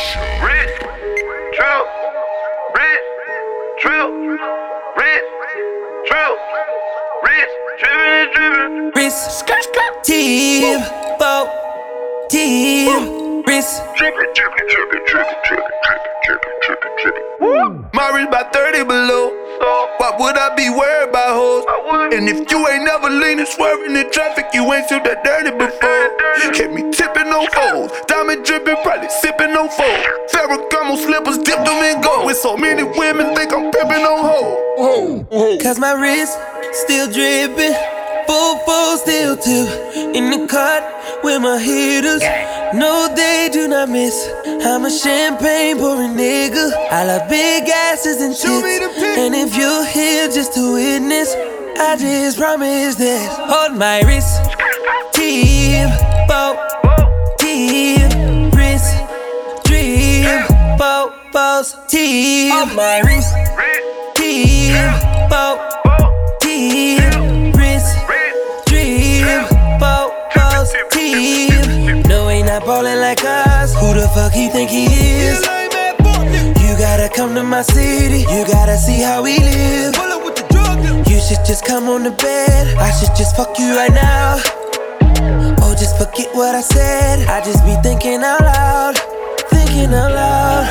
Rich, drill, rich, drill, rich, drill, rich, drippin' and drippin'. Wrist, team, boat, team, wrist. Drippin', drippin', drippin', drippin', drippin', drippin', drippin', drippin', drippin'. My wrist about 30 below. Why would I be worried about hoes? I. And if you ain't never leaning, swerving in traffic, you ain't seen that dirty before. Kept me tipping on foes, diamond dripping, probably sipping on foes. Ferragamo slippers, dipped them in gold. With so many women, think I'm pimping on hoes. Cause my wrist still dripping. Full, full, still tip. In the cut with my hitters. No, they do not miss. I'm a champagne pouring nigga. I love big asses and Show me tits. And if you're here just to witness, I just promise this. Hold my wrist. Tip, boat, tip, wrist, drip, boat, boats, tip. On my wrist. Rich, Tip, tip. No, ain't not ballin' like us. Who the fuck he think he is? You gotta come to my city. You gotta see how we live. You should just come on the bed. I should just fuck you right now. Oh, just forget what I said. I just be thinking out loud. Thinking out loud.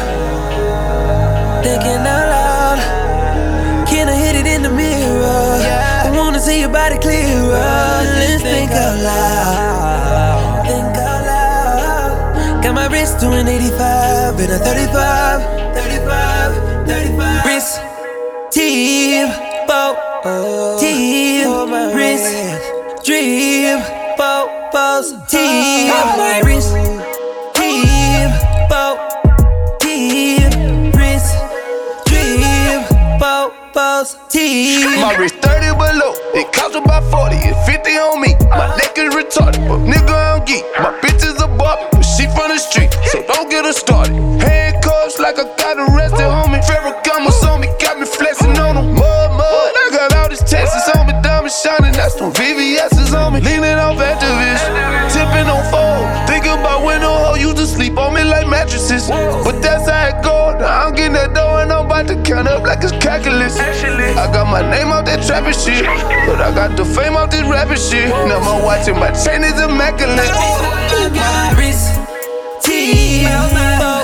Thinking out loud. Can I hit it in the mirror? I wanna see your body clearer. Let's think out loud. doing 85 in a 35, 35, 35. Wrist, team, bow, oh, team, oh wrist, man. dream, bow, bows, team, oh, my wrist. Team, bow, team, wrist, dream, bow, bows, team. My wrist 30 below, it costs about 40 and 50 on me. My neck is retarded, but nigga, I'm geek. My bitch is a bop from the street, so don't get us started. Handcuffs like I got arrested, homie. Ferragamo's on me, got me flexing on them. Mud, mud, I got all these Texas on me, diamond shining, that's some VVS's on me. Leaning off activists, tipping on fold. Thinking about when no hoe used to sleep on me like mattresses. But that's how it go. Now I'm getting that dough and I'm about to count up like it's calculus. I got my name out that trapping shit, but I got the fame out this rapping shit. Now my watch and my chain is immaculate. My wrist, me. My.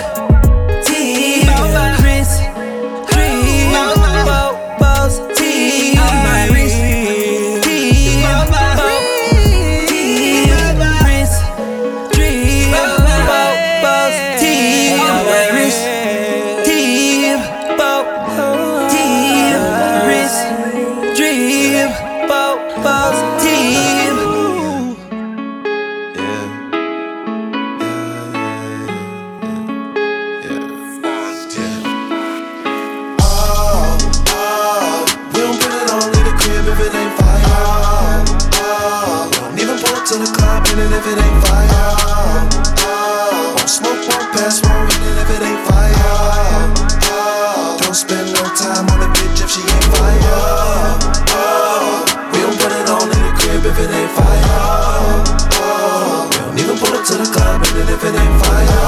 If it ain't fire.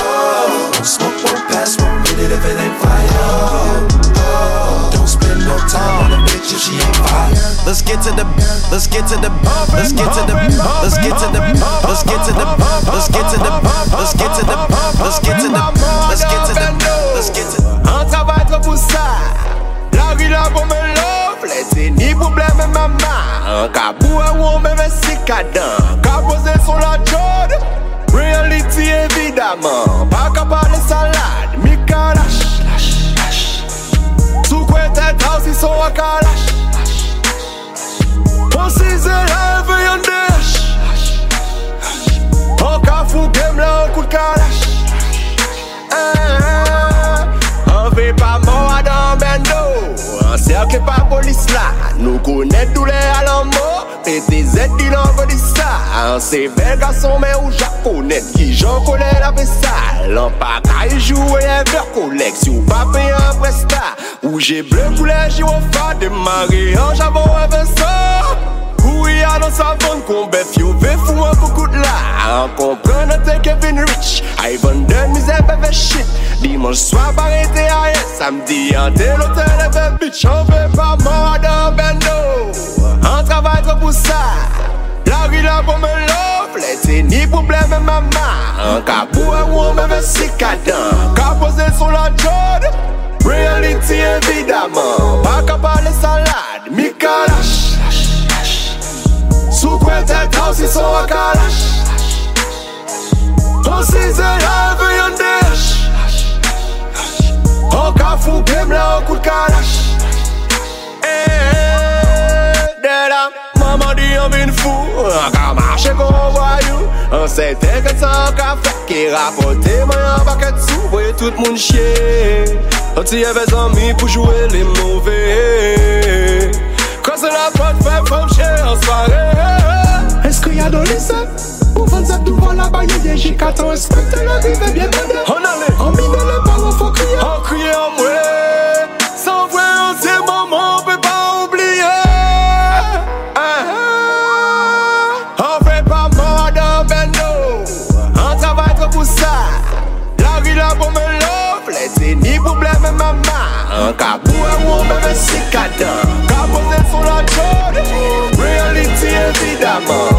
Won't smoke, won't pass, won't hit it if it ain't fire. Don't spend no time on a bitch if she ain't fire. Let's get to the, let's get to the, let's get to the, let's get to the, let's get to the, let's get to the, let's get to the, let's get to the, let's get to the, let's get to the. An travay trop pou sa La vi la pou me love Lese ni probleme mama An ka bou e wou me ve si kadan Ka pose son la jod Reality évidemment, pas capable de salade, mi kalash, lash, quoi tête house, ils sont à kalash. On s'y élève et on déhache. Cafou game là, on coup de kalash. Eh, eh, eh. Pas mort bendo. Cercle pas police là, nous connaît tous les. T'es des Z, il envoie des sales. C'est bel garçon, mais au japonais qui j'en connais la vaisselle. En pagaille, jouer un verre collection, pas payer un prestat. Où j'ai bleu, poulet, gyrophare, démarré en jabot avec ça. Kou ya nan savon kon bef yo ve fou an pou kout la An kompren an tel Kevin Rich. Ay shit. Dimanche swa barete a ye Samdi an te lotel e ve bitch. An ve pa mwa dan bendo An travay tro La ri la pou me love. Le te ni poublem mama An ka pou e wou me ve sikadan Ka pose sou la jod Reality evidaman Pa ka pale salade. Mi 50 house is so a calash On season heavy on dash On ka full game la on cool calash eh, Dela, maman di yon vin fou. An ka mache kon voyou. An se teke san ka fek Ki rapote man yon baket sou. Voye tout moun chye An ti e yon vezan mi pou jwe li mouve Quand c'est la chier en soirée. Est-ce qu'il y a dans les sacs Pour vendre ça devant la baille des J4 Respecte la vie, bien mener On allait, En mine les parents faut crier en amo.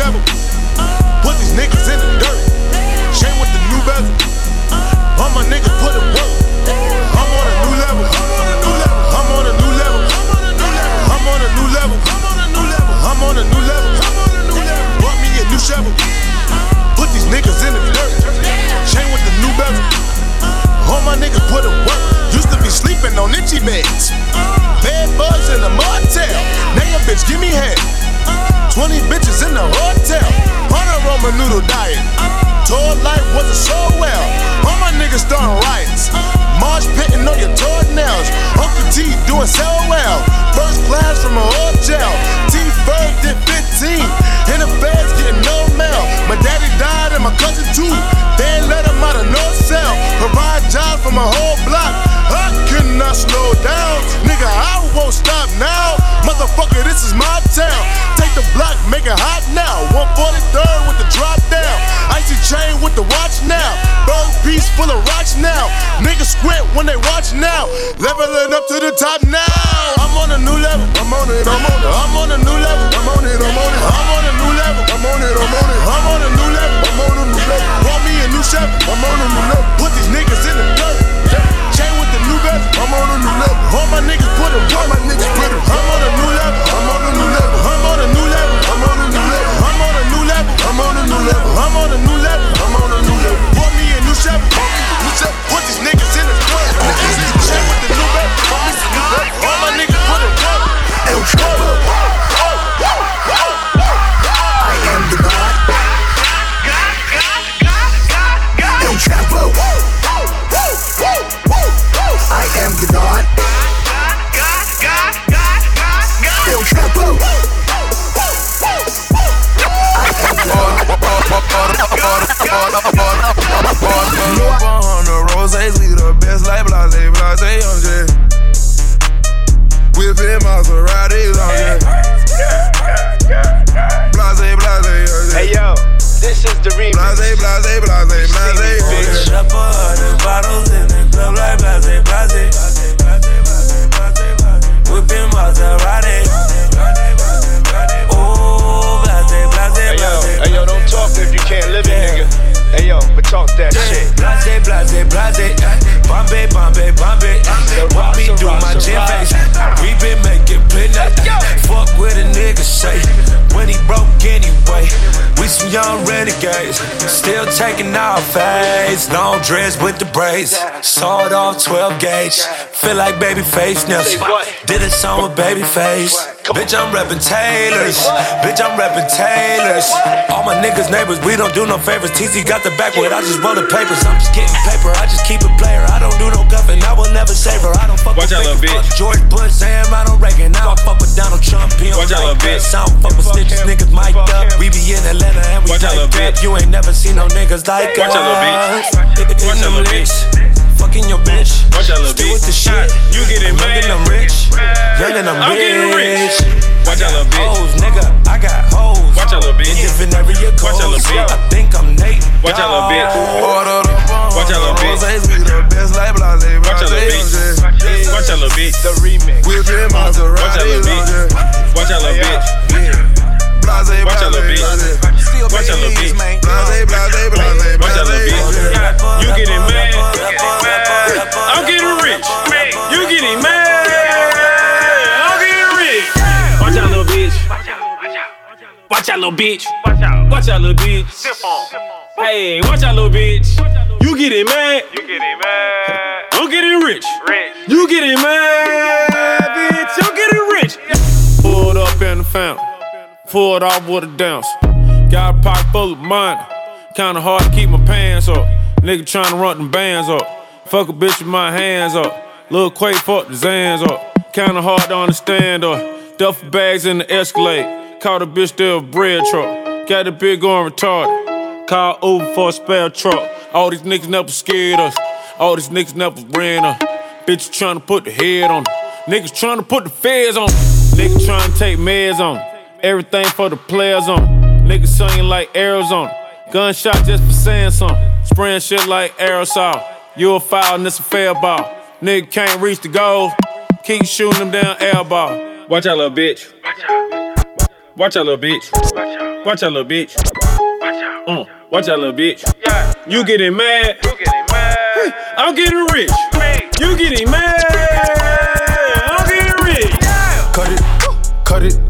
Shovel. Put these niggas in the dirt. Chain with the new bezel. All my niggas put in work. I'm on a new level. I'm on a new level. I'm on a new level. I'm on a new level. Brought me a new shovel. Put these niggas in the dirt. Chain with the new bezel. All my niggas put in work. Used to be sleeping on itchy beds. Bed bugs in the motel. Now your bitch give me head. 20 bitches in the hotel. A noodle diet. Tour life wasn't so well. All my niggas starting riots. Marsh pitting on your toenails. Uncle T doing so well. First class from a hotel. T Ferg did 15. In the feds getting no mail. My daddy died and my cousin too. They let him out of no cell. Provide jobs for my whole block. I cannot slow down. Nigga, I won't stop now. Motherfucker, this is my town. Take the block, make it hot now. 143rd with the drop down. Icy chain with the watch now. Bird piece full of rocks now. Niggas squint when they watch now. Leveling up to the top now. I'm on a new level. I'm on it, I'm on it. I'm on a new level. I'm on it, I'm on it. I'm on a new level. I'm on it, I'm on it. I'm on a new level. I'm on a new level. Want me a new Chevy. I'm on a new level. Put these niggas in the dirt. I'm on a new level. All my niggas put it. All my niggas put it. I'm on a new level. I'm on a new level. I'm on a new level. I'm on a new level. I'm on a new level. I'm on a new level. I'm on a new level. I'm on a new level. Want me a. New Chevy. Put these niggas in the just like blase, blase, I'm just whipping Maseratis, I'm just blase, blase, I'm just. Hey yo, this is the remix. Blase, blase, blase, blase, bitch. Up a hundred bottles in the club like blase, blase, blase, blase, blase, blase, whipping Maserati. talk that yeah. shit. Blase, blase, blase, eh. Bombay, Bombay, Bombay. Eh. Rock me through my gym face. We been making midnight. Fuck with a nigga say. When he broke anyway. We some young renegades. Still taking our fades. Long dress with the braids. Sawed off 12 gauge. Feel like Babyface now. Did a song with Babyface. Bitch, I'm reppin' Taylors. Bitch, I'm reppin' Taylors. All my niggas neighbors, we don't do no favors. TC got the backwood, I just roll the papers. I'm just getting paper, I just keep it player. I don't do no guffin', I will never save her. I don't fuck Watch with out, little fake bitch. George Bush, Sam, I don't Reagan. Now I fuck with Donald Trump. He don't Watch out, like little bitch. I don't fuck with snitches, niggas mic'd Fuck up. him. We be in Atlanta and we Watch out, like little that. bitch. You ain't never seen no niggas like Watch us. out, little bitch. Watch out, them little licks. Fucking your bitch. Watch out, little Still bitch. with the shit. You getting Young mad. and I'm rich. Young and I'm, I'm getting rich. rich. Watch out, little bitch. Hoes, nigga, I got hoes. Watch out, little bitch. In different area codes. Watch out, little bitch. I think I'm Nate. Watch out, little bitch. Ordered up on Watch out, little bitch. Roses, we the best like Blase. Watch out, little bitch. Watch out, little bitch. The remix. We'll dream Maserati. Watch out, little bitch. Watch out, little bitch. Blase, Watch out, little bitch. Watch out, little bitch. Blase, blase, blase, Watch out, little bitch. blase. You getting mad? I'm getting rich. You getting mad? I'm getting rich. Watch out, little bitch. Watch out, little bitch. Watch out, little bitch. Hey, watch out, little bitch. You getting mad? You getting mad? I'm getting rich. Rich. You getting mad, bitch? I'm getting rich. Pulled up in the fountain, pulled off with a dance. Got a pocket full of money, kinda hard to keep my pants up. Nigga tryna run them bands up. Fuck a bitch with my hands up. Lil Quake fuck the Zans up. Kinda hard to understand up. Duffel bags in the Escalade. Caught a bitch there a bread truck. Got the bitch going retarded. Call Uber for a spare truck. All these niggas never scared us. All these niggas never ran us. Bitches tryna put the head on. on 'em. Niggas tryna put the feds on. on 'em. Niggas tryna take meds on. Everything for the players on 'em. Niggas singing like Arizona. Gunshot just for saying something. Spraying shit like aerosol. You a foul and it's a fair ball. Nigga can't reach the goal. Keep shooting them down air ball. Watch out, little bitch. Watch out, little bitch. Watch out, little bitch. Uh, watch out, little bitch. You getting mad? You getting mad? I'm getting rich. You getting mad? I'm getting rich. Cut it, cut it,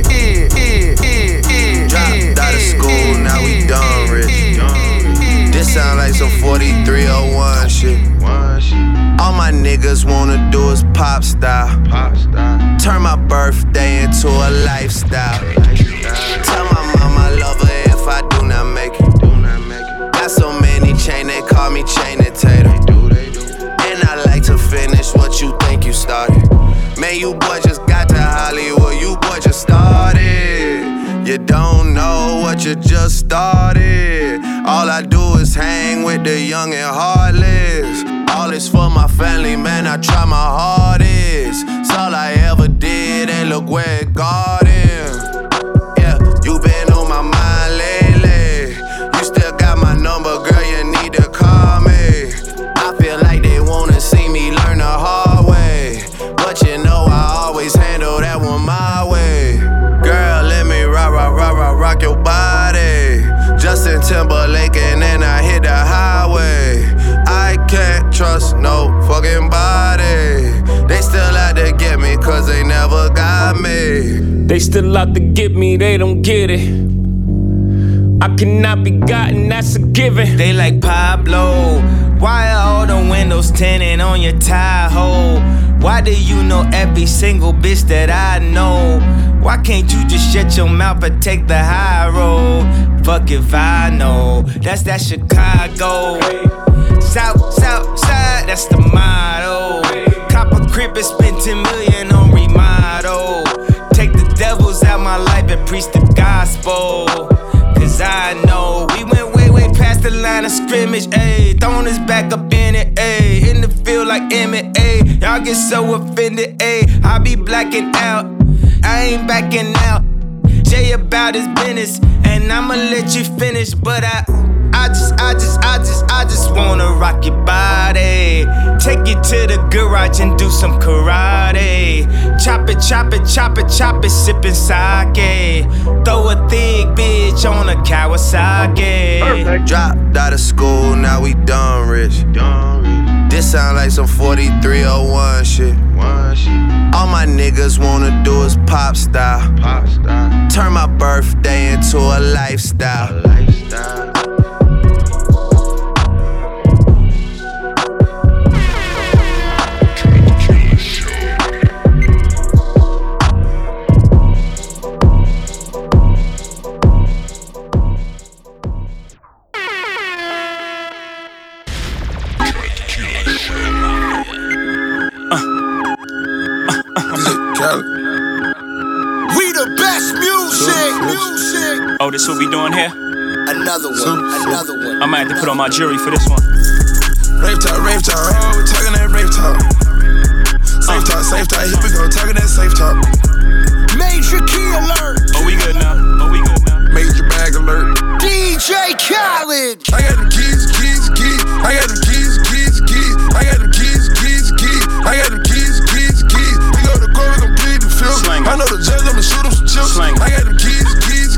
School, now we done rich. This sound like some 4301 shit. All my niggas wanna do is pop style. Turn my birthday into a lifestyle. Tell my mama I love her if I do not make it. Got so many chain, they call me chain and tater. And I like to finish what you think you started. Man, you boy just got to Hollywood, you boy just started. You don't know what you just started. All I do is hang with the young and heartless. All is for my family, man. I try my hardest. It's all I ever did, and look where it got can't trust no fucking body. They still out to get me, cause they never got me. They still out to get me, they don't get it. I cannot be gotten, that's a given. They like Pablo. Why are all the windows tinted on your tie hole? Why do you know every single bitch that I know? Why can't you just shut your mouth and take the high road? Fuck if I know. That's that Chicago. South, south side, that's the motto. Cop a crib and spend 10 million on remodel. Take the devils out my life and preach the gospel. Cause I know we went way, way past the line of scrimmage, ayy. Throwing his back up in it, ayy. In the field like ayy. Y'all get so offended, ayy. I be blacking out, I ain't backing out. Jay about his business, and I'ma let you finish, but I. I I just, I just, I just, I just wanna rock your body. Take you to the garage and do some karate. Chop it, chop it, chop it, chop it, sipping sake. Throw a thick bitch on a Kawasaki. Perfect. Dropped out of school, now we done rich. This sound like some 4301 shit. One shit. All my niggas wanna do is pop style. Pop style. Turn my birthday into a lifestyle. We Oh, this what we doing here? Another one, another one. I might have to put on my jury for this one. Rave talk, rave talk, oh, we talking that rave talk. Safe talk, safe talk, here we go, talking that safe talk. Major key alert. Oh, we good now. Oh, we good now. Major bag alert. DJ Khaled. I got them keys, keys, keys. I got them keys, keys, keys. I got them keys, keys, keys. I got them keys, keys, keys. We go to court, we gon' plead the fifth. I know the judge, I'ma shoot him some chips. I got them keys,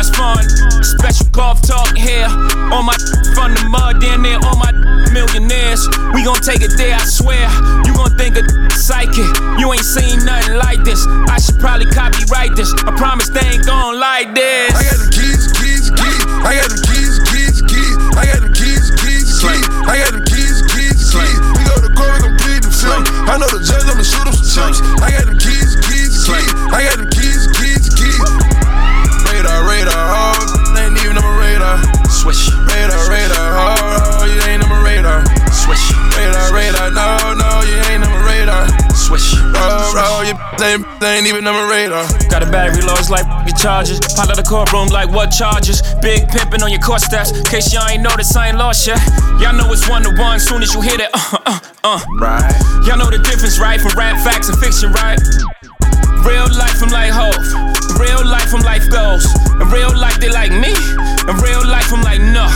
That's fun. Special golf talk here. On my from the mud, down there, on my millionaires. We gon' take it there, I swear. You gon' think a psychic. You ain't seen nothing like this. I should probably copyright this. I promise they ain't gon' like this. I got them keys, keys, keys. I got them keys, keys, keys. I got them keys, keys, keys. I got them keys, keys, keys. We go to court, we gon' plead the fifth. I know the judge, I'ma shoot him some chips. I got them keys, keys, keys. I got them Swish. Radar, radar, oh, oh, you ain't on my radar. Swish. Radar, radar, no, no, you ain't on my radar. Swish. Oh, oh, you ain't, ain't even on my radar. Got a battery low, it's like your charges. Pop out the courtroom like what charges? Big pimpin' on your court steps. Case y'all ain't noticed, I ain't lost yet. Y'all know it's one to one soon as you hit it. Uh, uh, uh. Right. Y'all know the difference, right? From rap facts and fiction, right? Real life, I'm like Hov. Real life, I'm life goals. In real life, they like me. In real life, I'm like, no.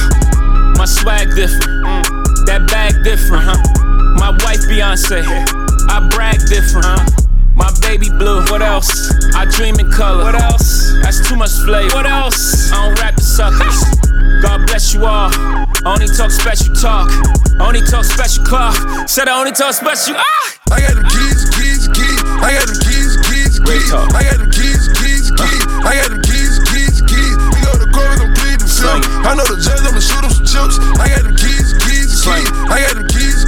My swag different. That bag different, huh? My wife, Beyonce. I brag different, huh? My baby blue. What else? I dream in color. What else? That's too much flavor. What else? I don't rap the suckers. God bless you all. Only talk special talk. Only talk special clock. Said I only talk special. Ah! I got them keys, keys, keys. I got them keys, keys, keys. I got them keys, keys, keys. I got them keys, keys, keys. We go to court, we gon' plead the fifth. I know the judge, I'ma shoot him some chips. I got them keys, keys, keys. I got them keys.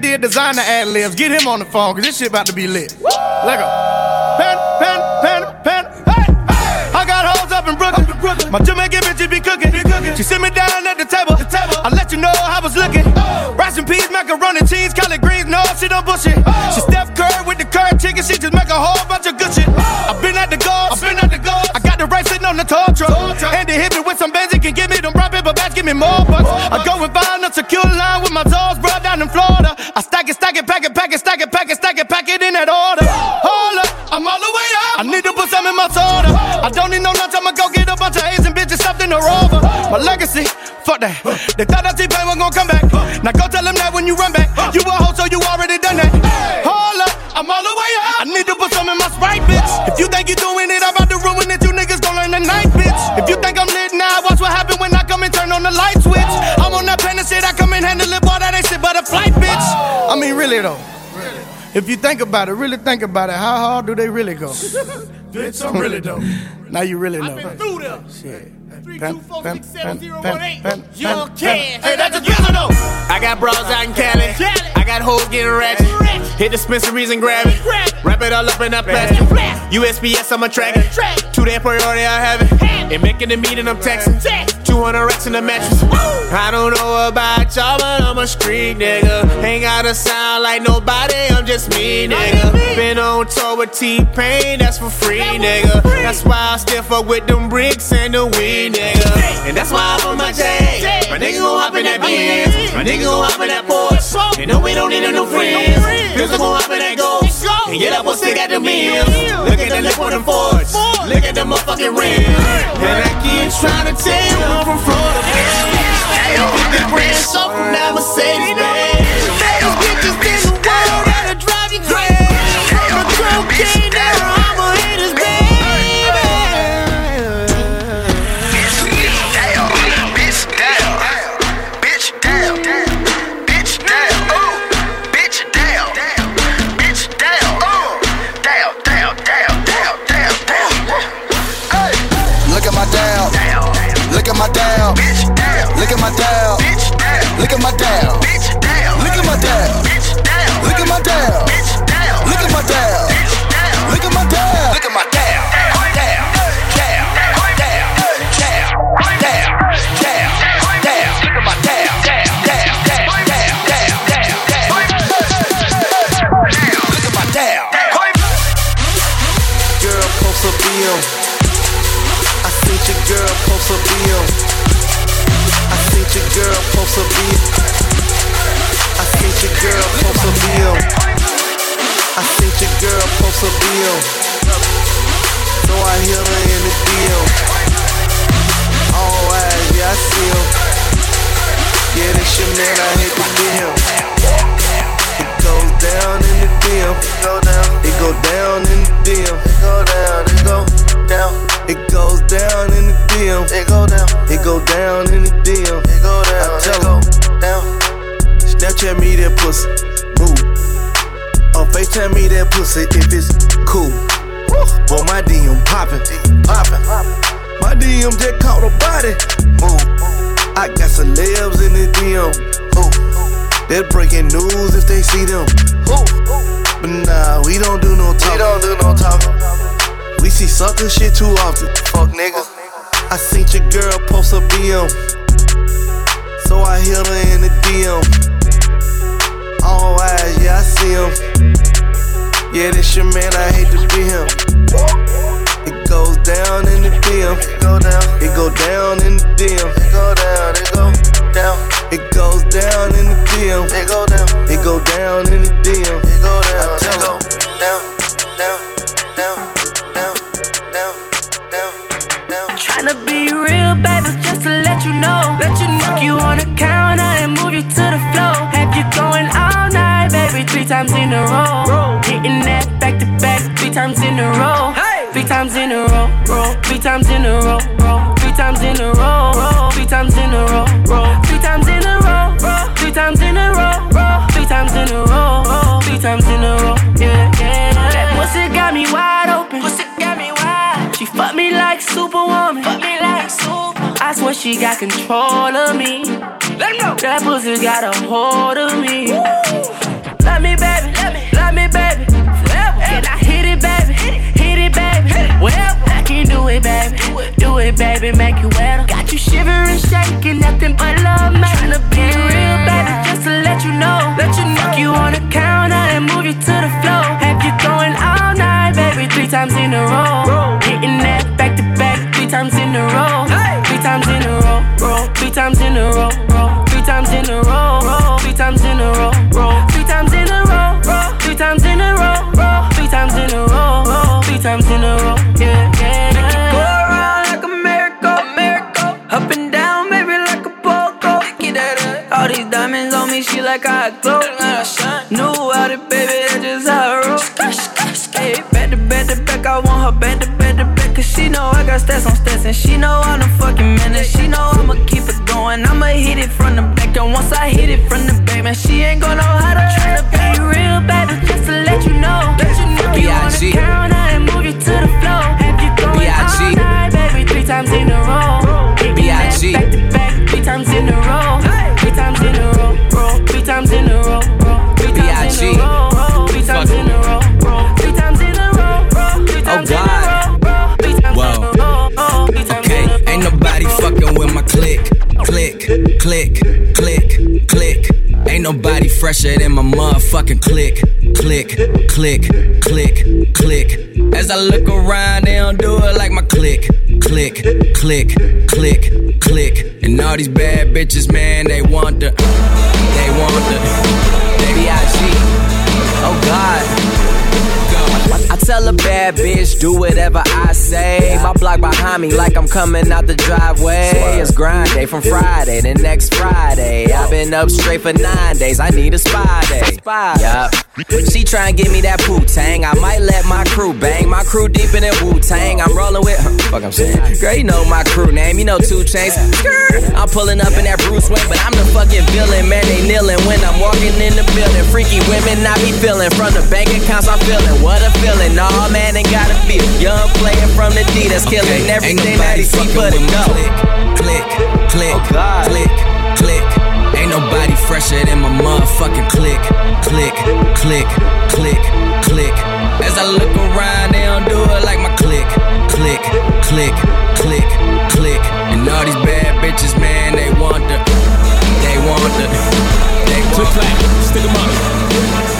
That did design the ad libs, get him on the phone, cause this shit about to be lit. Let go. My legacy, fuck that. They thought that T-Pain was gonna come back. Now go tell them that when you run back. You a hoe, so you already done that. Hold up, I'm all the way up. I need to put some in my Sprite, bitch. If you think you're doing it, I'm about to ruin it. You niggas gon' learn the tonight, bitch. If you think I'm lit now, watch what happen when I come and turn on the light switch. I'm on that pen and shit, I come and handle it, boy, that ain't shit but a flight, bitch. I mean, really though. If you think about it, really think about it, how hard do they really go? Bitch, I'm really dope. now you really know. I've been through them. Shit. I got bras out in Cali. Cali. I got hoes getting ratchet. Hit dispensaries and grab it. Wrap it all up in that plastic. USPS, I'm a tracker. Two day priority, I have it. And making the meeting, I'm texting. 200 racks in the mattress. I don't know about y'all, but I'm a street nigga. Ain't gotta sound like nobody, I'm just me, nigga. Been on tour with T-Pain, that's for free, nigga. That's why I still fuck with them bricks and the weed, nigga. And that's why I'm on my J. My nigga gon' hop in that Benz. My nigga gon' hop in that Porsche. And no, we don't need no friends. Pills gon' hop in that Ghost. And get up, we'll stick at the meals. Look at the lip on them Fords. Look at the motherfucking rims. And I keep trying to tell you I'm from Florida, man. Big brand so from that Mercedes, man. Post a bill. I seen your girl post a bill. I seen your girl post a bill. So I hit her in the DM. All eyes, yeah, I see him. Yeah, this your man, I hit the deal. It goes down in the DM. It go down in the DM. It go down. It go down. It goes down in the DM. It go down. It go down in the DM. It go down. I tell him. Down. Snapchat me that pussy. Move. Or FaceTime me that pussy if it's cool. Boy, my DM poppin'. Poppin'. My DM just caught a body. Move. I got celebs in the DM. Ooh. They're breaking news if they see them. Ooh. But nah, we don't do no talking. We don't do no talking. We see sucker shit too often. Fuck niggas. I seen your girl post a BM. So I hit her in the DM. All eyes, yeah, I see him. Yeah, this your man, I hate to be him. It goes down in the DM. It go down. It go down in the DM. It go down. It go down. It goes down in the DM. It go down. It go down in the DM. It go down. I tell go down, down, down. Tryna be real, baby, just to let you know. Let you know. You on the counter and move you to the floor. Have you going all night, baby, three times in a row. Hitting that back to back, three times in a row. Three times in a row, roll. Three times in a row, roll. Three times in a row, roll. Three times in a row, roll. Three times in a row, roll. Three times in a row, roll. Three times in a row, roll. Three times in a row, yeah, yeah. That pussy got me wide open. Pussy I swear she got control of me. Let know. That pussy got a hold of me. Let me, baby. Let me, let me, baby. Forever. And I hit it, baby. Hit it, baby. Wherever. I can do it, baby. Do it, baby. Make you wetter. Got you shivering, shaking, nothing but love, man. Tryna be real, baby, just to let you know. Let you know. Fuck you on the counter and move you to the floor. Have you going all night, baby? Three times in a row. Hitting that back to back, three times times in a row. Three times in a row. Three times in a row. Three times in a row. Three times in a row. Three times in a row. Three times in a row, yeah, yeah. Make it go around like a miracle, miracle. Up and down, maybe like a pogo. All these diamonds on me, she like I glow. New out it, baby, got stats on stats, and she know I'm the fucking man. And she know I'ma keep it going. I'ma hit it from the back, and once I hit it from the back, man, she ain't gonna know how to try to be real, baby, just to let you know. Let you know you the counter and move you to the floor. Have you going all night, baby, three times in a row. Hitting click. Click, click, click. Ain't nobody fresher than my motherfucking click. Click, click, click, click. As I look around, they don't do it like my click. Click, click, click, click. And all these bad bitches, man, they want the. They want the. They B.I.G. Oh God. I tell a bad bitch, do whatever I say. My block behind me, like I'm coming out the driveway. It's grind day from Friday to next Friday. I've been up straight for nine days. I need a spy day. Yup. She try and give me that poo tang. I might let my crew bang. My crew deep in that Wu Tang. I'm rolling with. Huh, fuck, I'm saying. Girl, you know my crew name. You know two chains. I'm pulling up in that Bruce Wayne, but I'm the fucking villain. Man, they kneeling when I'm walking in the building. Freaky women, I be feeling. From the bank accounts, I'm feeling. What a feeling. Nah, man, ain't gotta feel. Young player from the D that's killing everything that he see but it go. Click, click, oh, click, click. Ain't nobody fresher than my motherfucking click, click, click, click, click. As I look around, they don't do it like my click, click, click, click, click. And all these bad bitches, man, they want the, they want the, they want the. Click clap, stick 'em up.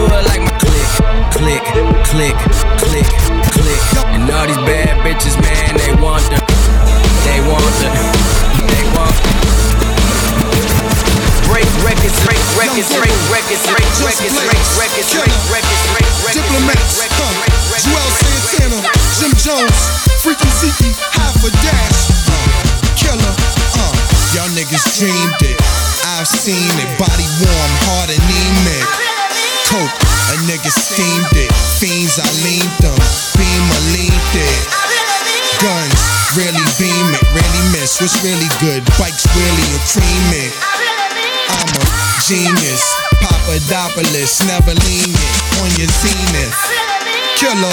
do it like my click, click, click, click, click. And all these bad bitches, man, they want the, they want the, they want Break records, break records, break records, break records, break records, break records, break records. Diplomats, huh? Juelz Santana, Jim Jones, Freaky Zeke, half a dash. Uh, killer, uh, y'all niggas dreamed it. I've seen it, body warm, heart anemic. Coke, a nigga steamed it. Fiends, I leaned them. Beam, I leaned it. Guns, really beam it, really miss. What's really good? Bikes, really a cream it. I'm a genius. Papadopoulos, never lenient on your zenith. Killer.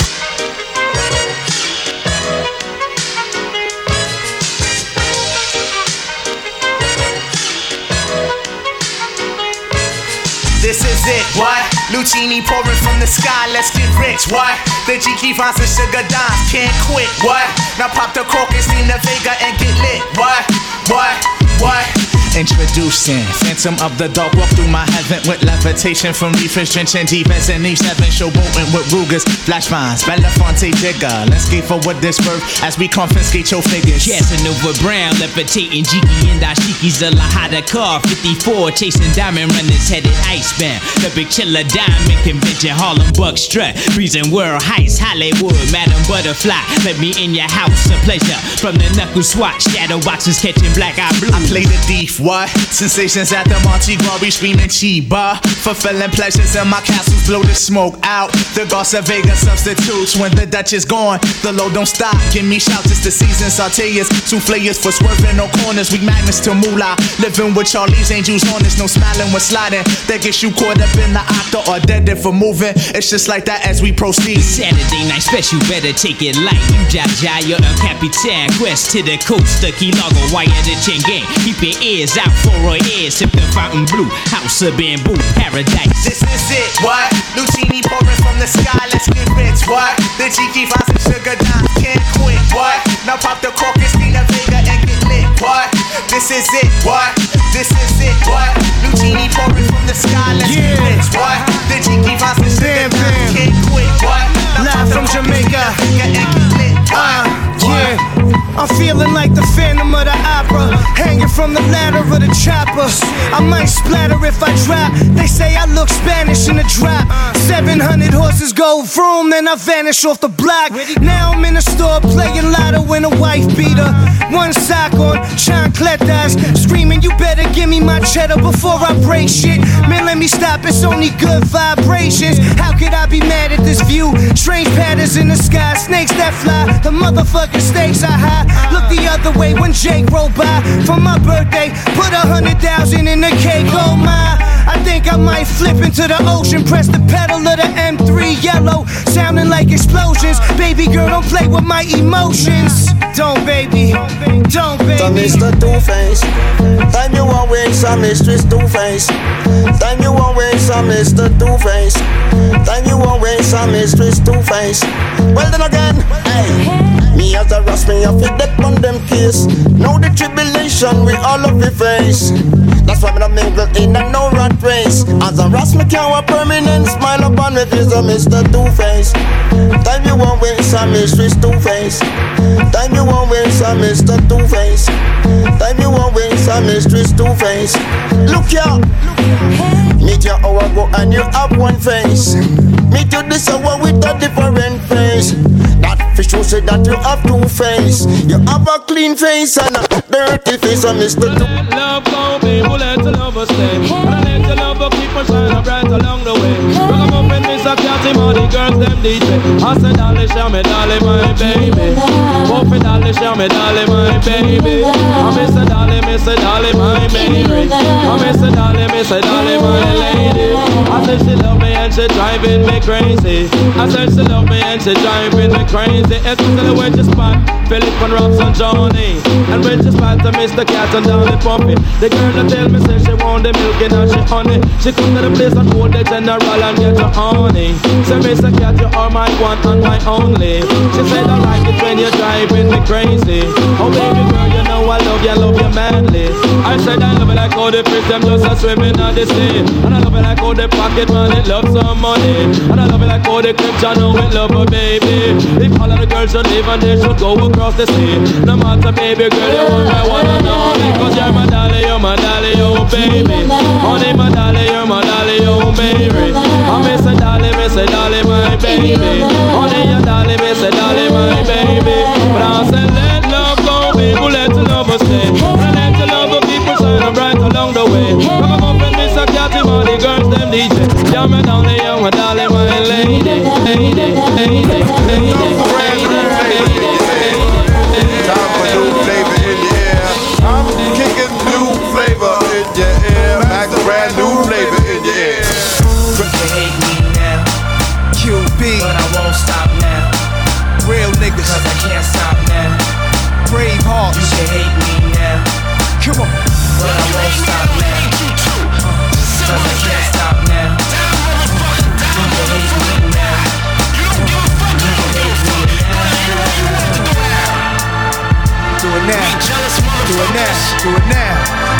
This is it, what? Lucini pouring from the sky, let's get rich, what? The G finds and sugar dimes, can't quit, what? Now pop the cork and steam the Vega and get lit, what? What? What? Introducing Phantom of the Dark Walk through my heaven with levitation from reefers drenching defense and each seven showboating with Rugers, flash vines, Belafonte jigger. Let's get for what this worth as we confiscate your figures. Casanova Brown, levitating Jiki and Dashiki's a Lahada car. 54, chasing diamond runners headed icebound. The big chiller diamond convention, Harlem Buck strut. Breezing world heights, Hollywood, Madam Butterfly. Let me in your house, a pleasure. From the knuckle swatch, shadow boxes catching black eye blue. I play the thief, what? Sensations at the Monte Glory screaming Chiba. Uh. Fulfilling pleasures in my castles, blow the smoke out. The Garza Vega substitutes when the Dutch is gone. The load don't stop, give me shouts, it's the season. Sauteas, souffleurs for swerving no corners. We magnets to moolah. Living with Charlie's angels honest, no smiling when sliding. That gets you caught up in the octa or dead if for moving. It's just like that as we proceed. Saturday night special, better take it light. You Jaja, you're a Capitan. Quest to the coast, the Key Largo, wire the chain gang. Keep your ears out for a ear. Sip the fountain blue, house of bamboo, paradise. This is it, what? Lucini pouring from the sky, let's get rich, what? The G finds and sugar dimes, can't quit, what? Now pop the cork and steam the Vega and get lit, what? This is it, what? This is it, what? Lucini pouring from the sky, let's get rich, what? The G finds and sugar dimes, can't quit, what? Live from Jamaica. Get lit. Uh, yeah. I'm feeling like the Phantom of the Opera, hanging from the ladder of the chopper. I might splatter if I drop. They say I look Spanish in the drop. 700 horses go vroom, then I vanish off the block. Now I'm in the store playing lotto in a wife beater. One sock on, chancletas, screaming, You better give me my cheddar before I break shit. Man, let me stop, it's only good vibrations. How could I be mad at this view? Strange patterns in the sky, snakes that fly. The motherfucking snakes are high. Look the other way when Jake rolled by for my birthday. Put a hundred thousand in the cake, oh my. I think I might flip into the ocean, press the pedal of the M3 yellow, sounding like explosions. Baby girl, don't play with my emotions. Don't, baby. Don't, baby. Time Mr. Two Face. Time you waste, some mistress Two Face. Time you waste, some Mr. Two Face. Time you waste, some mistress Two Face. Well then again, hey. Me as a rust, me have to dip on them case. Know the tribulation we all of the face. That's why me not mingle in a no rat race. As a rust, me can't a permanent smile upon me face, a Mr. Two Face. Time you want waste, some mistress Two Face. Time you want waste, some Mr. Two Face. Time you want waste, some mistress Two Face. Look ya, meet your oh, hour go and you have one face. Meet you this hour with a different face. That fish will say that you have two face. You have a clean face and a dirty face, a Mr. Two. Love go, people, let the love stay. And let the love keep on shining bright along the way. Him all girls, them DJ. I said, darling, show me, darling, my baby. It, darling, show me, darling, my baby. I miss a darling, miss a darling, my baby. I miss a darling, miss a darling, my lady. I said she love me and she driving me crazy. I said she love me and she driving me crazy. Especially when she spot Philip and Robson Johnny. And when she spot to Mr. Cat and Dolly Pumpy. The girl that tell me say she want the milk and she honey. She come to the place and hold the general and get your honey. Say Mr. Cat you are my one and my only. She said I like it when you're driving me crazy. Oh baby girl you know I love you, love you manly. I said I love it like all the fish, them just a swimming on the sea. And I love it like all the pocket money, love some money. And I love it like all the clips, I know it love a baby. If all of the girls should live and they should go across the sea. No matter, baby girl, you want me, wanna know me. Cause you're my darling, you're my darling, oh baby. Honey, my darling, you're my darling, oh baby. A darling, my baby. Honey, your darling, miss a darling, my baby. But I said, let love go, people, let love stay. And let love of people shine bright along the way. Come on, friend, Mr. Cathy, all the girls, them DJ. You're my darling,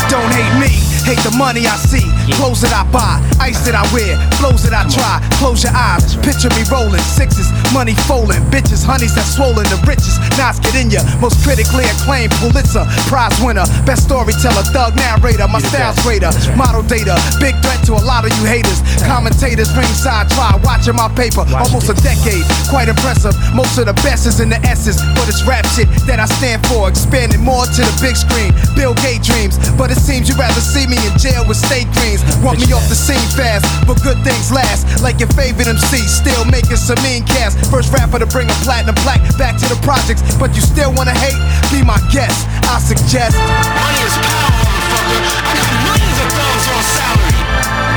Don't hate me. Hate the money I see, clothes that I buy, ice that I wear, flows that I try. Close your eyes, picture me rolling. Sixes, money folding, bitches, honeys that swollen the richest. Knots get in ya, most critically acclaimed Pulitzer Prize winner, best storyteller, thug narrator, my style's greater, model data, big threat to a lot of you haters. Commentators ringside try watching my paper, almost a decade, quite impressive. Most of the best is in the S's, but it's rap shit that I stand for, expanding more to the big screen. Bill Gates dreams, but it seems you'd rather see me in jail with state greens. Want me off the scene fast, but good things last. Like your favorite MC, still making some mean cash. First rapper to bring a platinum plaque back to the projects, but you still wanna hate? Be my guest, I suggest. Money is power, motherfucker. I got millions of dollars on salary.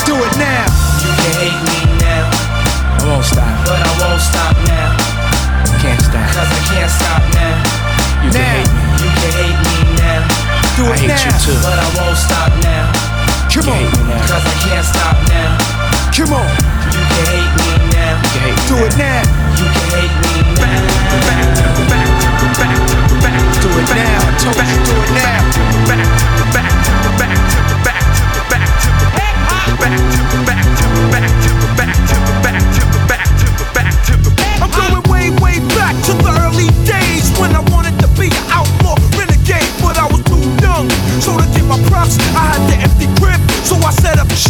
Do it now. You can hate me now. I won't stop. But I won't stop now. Can't stop. Cause I can't stop now. You can hate me. You can hate me now. Do I hate now. you too. But I won't stop now. Come on. Cause I can't stop now. Come on. You can hate me now. You can hate me Do it now. You can hate me now. Do it now. Told you, do it now. I'm going way, way back to the early days when I wanted to be an outlaw renegade, but I was too young. So to get my props, I had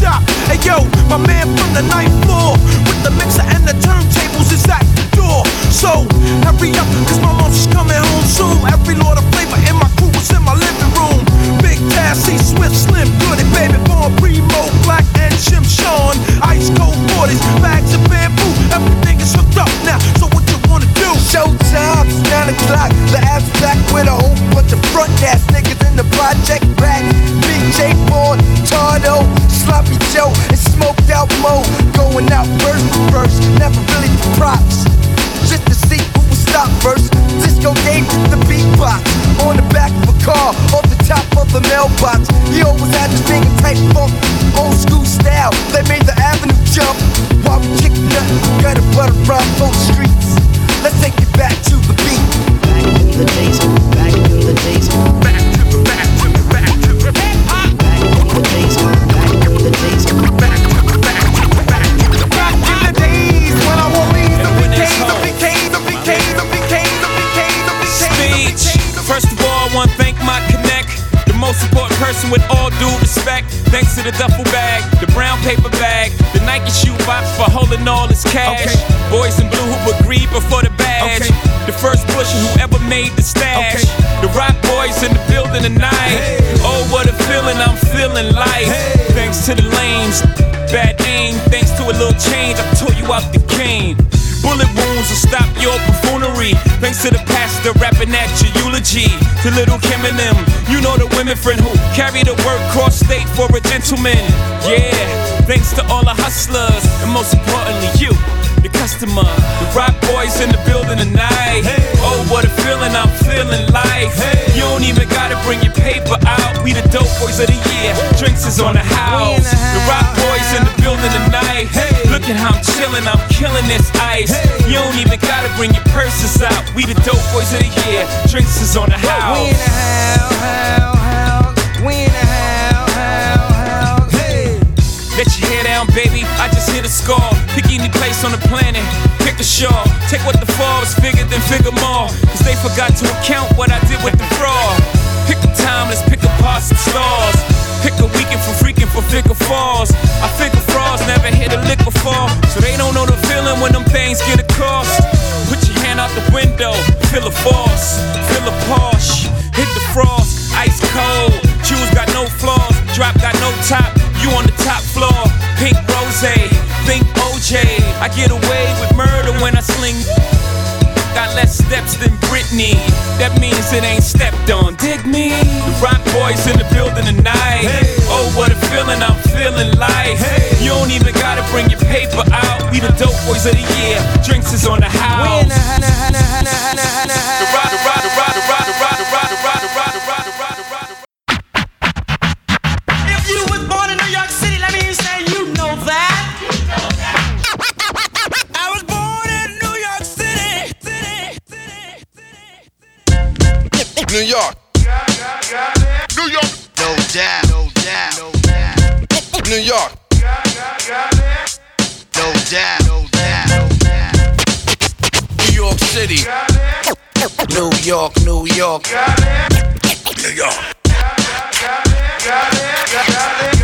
shop. Hey yo, my man from the ninth floor with the mixer and the turntables is at the door. So hurry up, cause my mom's coming home soon. Every lord of flavor in my crew was in my living room. Big Tassie, Swift, Slim, Goody, Baby Born, Primo, Black, and Jim Sean. Ice cold 40s, bags of bamboo, everything is hooked up now. So what you wanna do? Showtime, it's 9 o'clock. The ass back with a whole bunch of front ass niggas in the project back. Big J Tardo, Sloppy Joe, and smoked out Mo. Going out to verse, never really for props. Just to see who would stop first. Disco gave us the beatbox on the back of a car, off the top of the mailbox. He always had this thing type funk, old school style. They made the avenue jump while we kick nothing. Got a butter around the duffel bag, the brown paper bag, the Nike shoe box for holding all his cash. Boys in blue who agreed before the badge. The first bush who ever made the stash. The rock boys in the building tonight. Oh, what a feeling I'm feeling like. Thanks to the lanes, bad aim. Thanks to a little change, I tore you out the game. Bullet wounds will stop. Thanks to the pastor rapping at your eulogy. To little Kim and them, you know the women friend who carry the word cross state for a gentleman. Yeah, thanks to all the hustlers, and most importantly, you, customer. The rock boys in the building tonight. Oh, what a feeling I'm feeling life. You don't even gotta bring your paper out. We the dope boys of the year. Drinks is on the house. The rock boys in the building tonight. Look at how I'm chillin', I'm killing this ice. You don't even gotta bring your purses out. We the dope boys of the year. Drinks is on the house. We in the house, house, house. We in the house. Hey. Let your hair down, baby. I just hit a score. Pick any place on the planet. Pick a shore. Take what the falls figure, then figure more. Cause they forgot to account what I did with the fraud. Pick a timeless, pick a parts and stars. Pick a weekend for freaking for figure falls. I figure frauds never hit a lick before. So they don't know the feeling when them things get across. Put your hand out the window, feel a force, feel a Porsche, hit the frost, ice cold. Shoes got no flaws, drop got no top. You on the top floor, pink rose, think OJ. I get away with murder when I sling. Got less steps than Britney. That means it ain't stepped on. Dig me? The rock boys in the building tonight. Oh, what a feeling I'm feeling like. You don't even gotta bring your paper out. We the dope boys of the year. Drinks is on the house. The house, York. No doubt, no doubt, no doubt. New York City. New York, New York. New York. New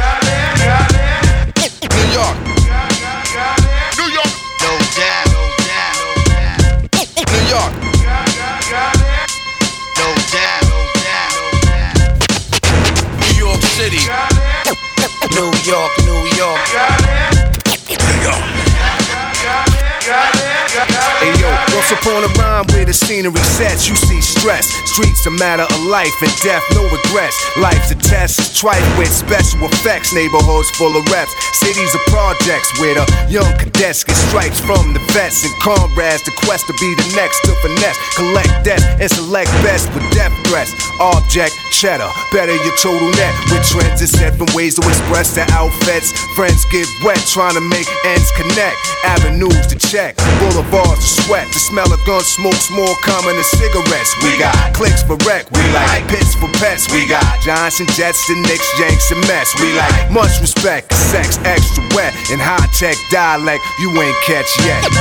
York, New York. Got it. Got it. Got it. Got it. Got it. Once upon a rhyme where the scenery sets, you see stress. Streets a matter of life and death, no regrets. Life's a test, strife with special effects. Neighborhoods full of reps, cities of projects where the young cadets get stripes from the vets and comrades. The quest to be the next to finesse, collect debts and select best with death threats. Object cheddar, better your total net with trends and seven ways to express their outfits. Friends get wet trying to make ends connect. Avenues to check, boulevards sweat. The smell of gun smoke's more common than cigarettes. We got clicks for wreck, we like pits for pets. We got Giants and Jets, the Knicks, Yanks, and Mets. We like much respect, sex extra wet, and high tech dialect you ain't catch yet.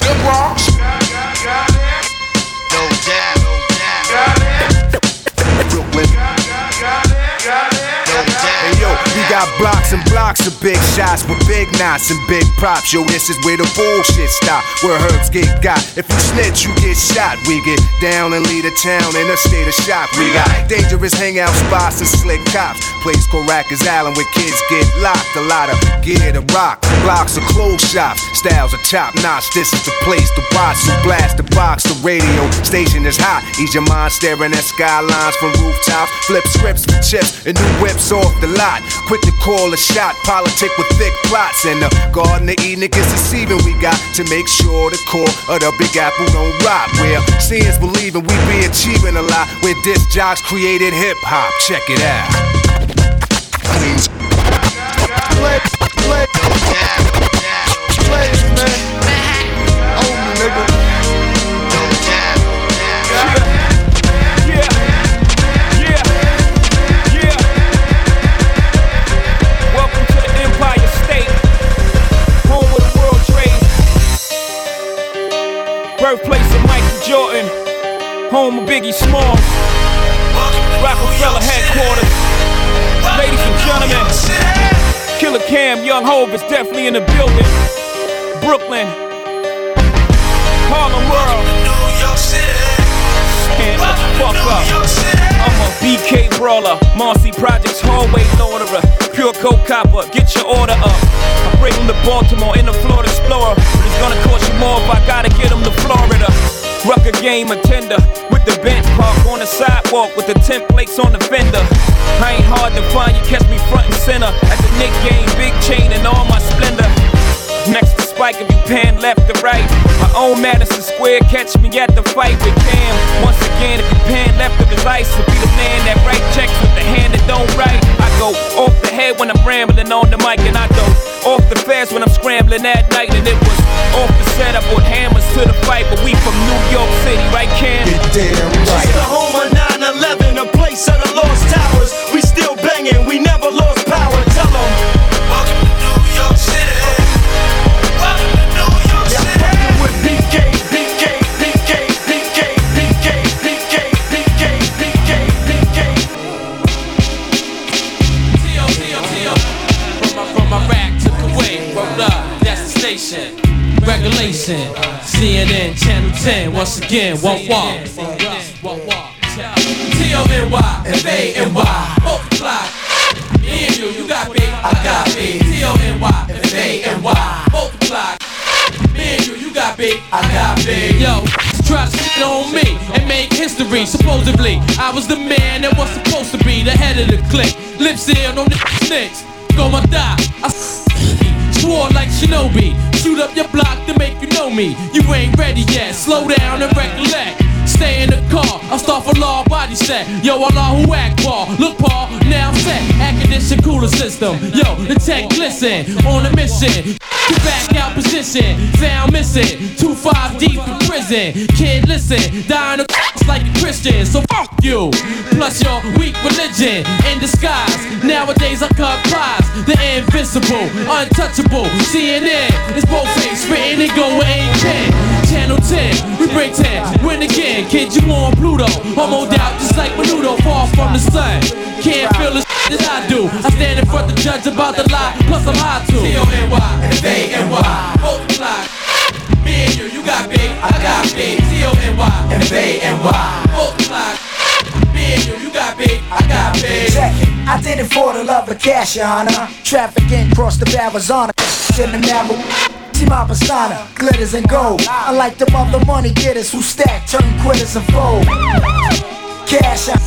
The Bronx. Got blocks and blocks of big shots with big knots and big props. Yo, this is where the bullshit stop, where herbs get got. If you snitch, you get shot. We get down and lead a town in a state of shock. We got dangerous hangout spots and slick cops. Place called Rikers Island where kids get locked. A lot of gear to rock. Blocks of clothes shops. Styles are top notch. This is the place to watch. So blast the box. The radio station is hot. Ease your mind staring at skylines from rooftops. Flip scripts for chips and new whips off the lot. Quick to call a shot. Politic with thick plots. And the Garden of Eden is deceiving. We got to make sure the core of the Big Apple don't rot. Where seeing's believing we be achieving a lot. Where disc jocks created hip hop. Check it out. Play, Cam, Young Hove is definitely in the building. Brooklyn, Harlem World. Stand the fuck up. I'm a BK brawler, Marcy Projects hallway orderer, pure coke copper. Get your order up. I bring him to Baltimore in the Florida Explorer, but it's gonna cost you more if I gotta get him to Florida. Rucker game attender with the bench park on the sidewalk with the templates on the fender. I ain't hard to find, you catch me front and center at the Knick game, big chain and all my splendor. Next to Spike like if you pan left to right. My own Madison Square, catch me at the fight with Cam. Once again, if you pan left of his ice, to be the man that write checks with the hand that don't write. I go off the head when I'm rambling on the mic, and I go off the fast when I'm scrambling at night. And it was off the set, I put hammers to the fight, but we from New York City, right, Cam? Damn right. It's the home of 9-11, a place of the lost towers. We still banging, we never 10. CNN, Channel 10, once again, walk, walk. T-O-N-Y, and they and Y, multiply. Me and you, you got me, I got me. T-O-N-Y, and they and Y, multiply. Me and you, you got me, I got me. Yo, try shit on me and make history. Supposedly, I was the man that was supposed to be the head of the clique. Lips sealed on the snicks. Go my die. I swore like Shinobi. Shoot up your block to make you know me. You ain't ready yet. Slow down and recollect. Stay in the car, I'll start for law body set. Yo, Allah who act Paul. Look, Paul, now I'm set. Air condition cooler system. Yo, the tech glisten on a mission. Back out position, found missing. Two five deep in prison. Kid, listen, dying of like a Christian. So fuck you. Plus your weak religion in disguise. Nowadays I cut prize. The invincible, untouchable. CNN is both face written and go ain't 10. Channel 10, we break 10. Win again, kid, you on Pluto. Homo out just like Menudo, far from the sun. Can't feel the that I do. I stand in front the judge about the lie, plus I'm high too. T-O-N-Y, F-A-N-Y, multiply. Me and you, you got big, I got big. T-O-N-Y, F-A-N-Y, multiply. Me and you, you got big, I got big. Check it. I did it for the love of cash, your honor. Trafficking across the Arizona. In the narrow. See my persona, glitters and gold. I like them other money getters who stack, turn quitters and fold. Cash out.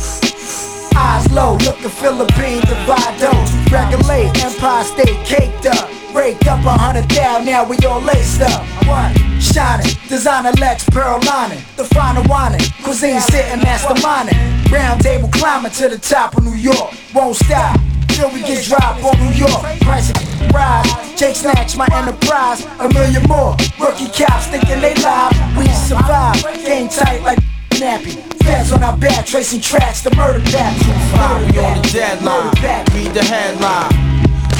Eyes low, look the Philippine divide those. Regulate, Empire State caked up. Raked up a hundred thou, now we all laced up. What? Shining, designer Lex, pearl lining. The finer whining, cuisine sitting masterminding. Round table climbing to the top of New York. Won't stop. Till we get dropped on New York. Price rise. Jake snatch my enterprise. A million more. Rookie cops thinking they live. We survive. Game tight like nappy. Fans on our back, tracing tracks. The murder back. Five, we on the deadline. Read the headline.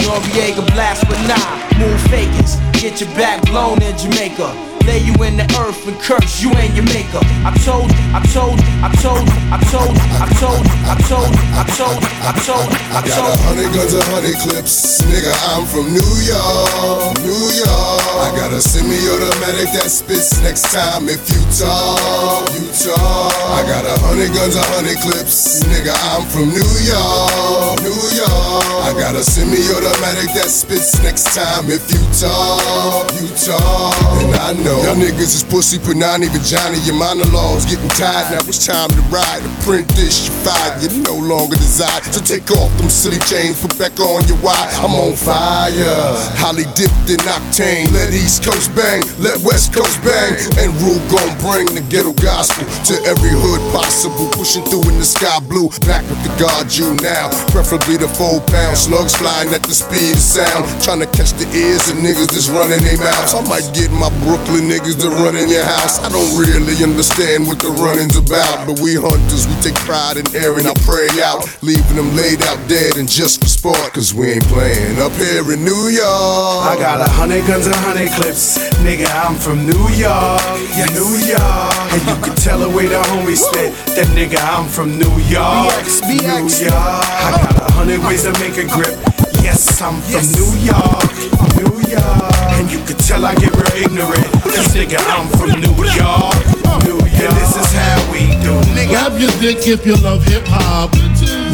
Noreaga blast with nine. Move fakers. Get your back blown in Jamaica. Lay you in the earth and curse you and your maker. I told you, I told you, I told I told I told I told I told I told I I got told a hundred guns, a hundred clips. Nigga, I'm from New York, New York. I got a semi-automatic that spits next time if you talk, you talk. I got a hundred guns, a hundred clips. Nigga, I'm from New York, New York. I got a semi-automatic that spits next time if you talk, you talk. And I know y'all niggas is pussy, put nine vagina. Your monologues getting tired. Now it's time to ride. To print this, you fired. You no longer desire to take off them silly chains, put back on your wire. I'm on fire, highly dipped in octane. Let East Coast bang, let West Coast bang, and Rule gon' bring the ghetto gospel to every hood possible. Pushing through in the sky blue, back with the guard you now. Preferably the four pound slugs flying at the speed of sound, trying to catch the ears of niggas that's running their mouths. I might get my Brooklyn niggas that run in your house. I don't really understand what the running's about, but we hunters, we take pride in airing our prey out, leaving them laid out dead and just for sport, cause we ain't playing up here in New York. I got a hundred guns and hundred clips. Nigga, I'm from New York, yeah, New York. And you can tell the way the homies spit. That nigga, I'm from New York, New York. I got a hundred ways to make a grip. Yes, I'm from New York, New York. And you can tell I get real ignorant. Cause nigga, I'm from New York, New York. And this is how we do. Grab your dick if you love hip hop.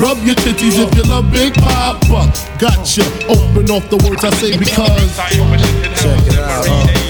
Rub your titties if you love Big Poppa. Gotcha. Open off the words I say because. Check it out.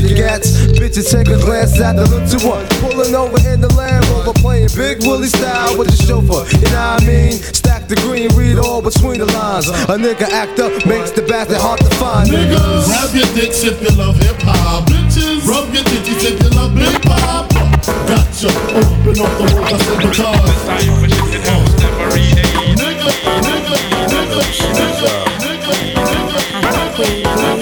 your gats. Bitches take a glance at the little one. Pulling over in the Land Rover. Playing Big Willie style with the chauffeur. You know what I mean? Stack the green, read all between the lines. A nigga act up makes the bastard hard to find. Niggas, grab your dicks if you love hip hop. Bitches, rub your titties if you love hip hop. Gotcha, open up the world, I said because. Nigga, nigga, nigga, Yo, I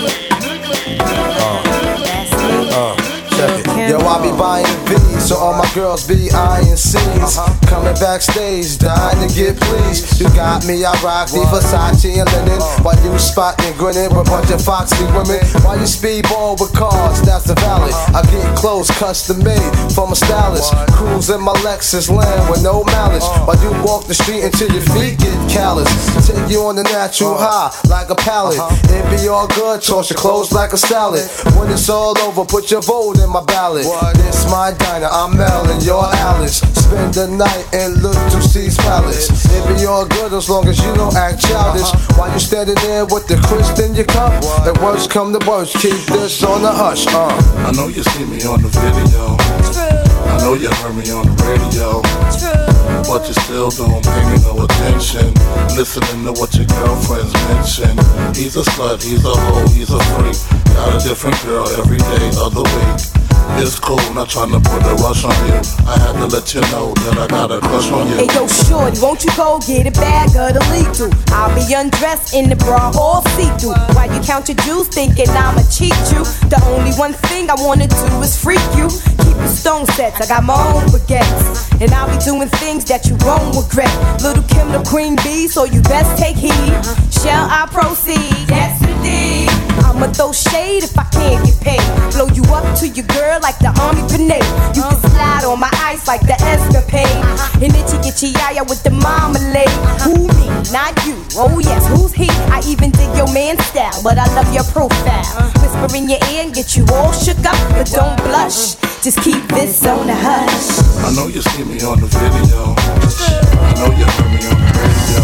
be buying V's, so all my girls be eyeing C's. Coming backstage, dying to get pleased. You got me, I rock the Versace and linen. While you spotting, grinning with a bunch of foxy women. While you speedball with cars, that's the valley. I get clothes custom made from a stylist. Cruise in my Lexus land with no malice. While you walk the street until your feet get callous. Take you on the natural high like a pallet. It be all good, toss your clothes like a salad. When it's all over, put your vote in my ballot. This my diner, I'm Mel and you're Alice. Spend the night in Little C's Palace. It be all good as long as you don't act childish. While you standing there with the crisp in your cup. The worst come to worst, keep this on the hush. Uh. I know you see me on the video. I know you heard me on the radio. But you still don't pay me no attention. Listening to what your girlfriends mention. He's a slut, he's a hoe, he's a freak. Got a different girl every day of the week. It's cool, not trying to put a rush on you. I had to let you know that I got a crush on you. Hey yo, shorty, won't you go get a bag of the lethal? I'll be undressed in the bra all see-through. While you count your juice, thinking I'ma cheat you. The only one thing I wanna do is freak you. Keep your stone sets, I got my own baguettes. And I'll be doing things that you won't regret. Little Kim the queen bee, so you best take heed. Shall I proceed? Yes, indeed. I'ma throw shade if I can't get paid. Blow you up to your girl like the army grenade. You can slide on my ice like the escapade. Uh-huh. And itchy get yaya with the marmalade. Uh-huh. Who me? Not you. Oh yes, who's he? I even dig your man style, but I love your profile. Whisper in your ear and get you all shook up, but don't blush. Just keep this on the hush. I know you see me on the video. I know you heard me on the radio.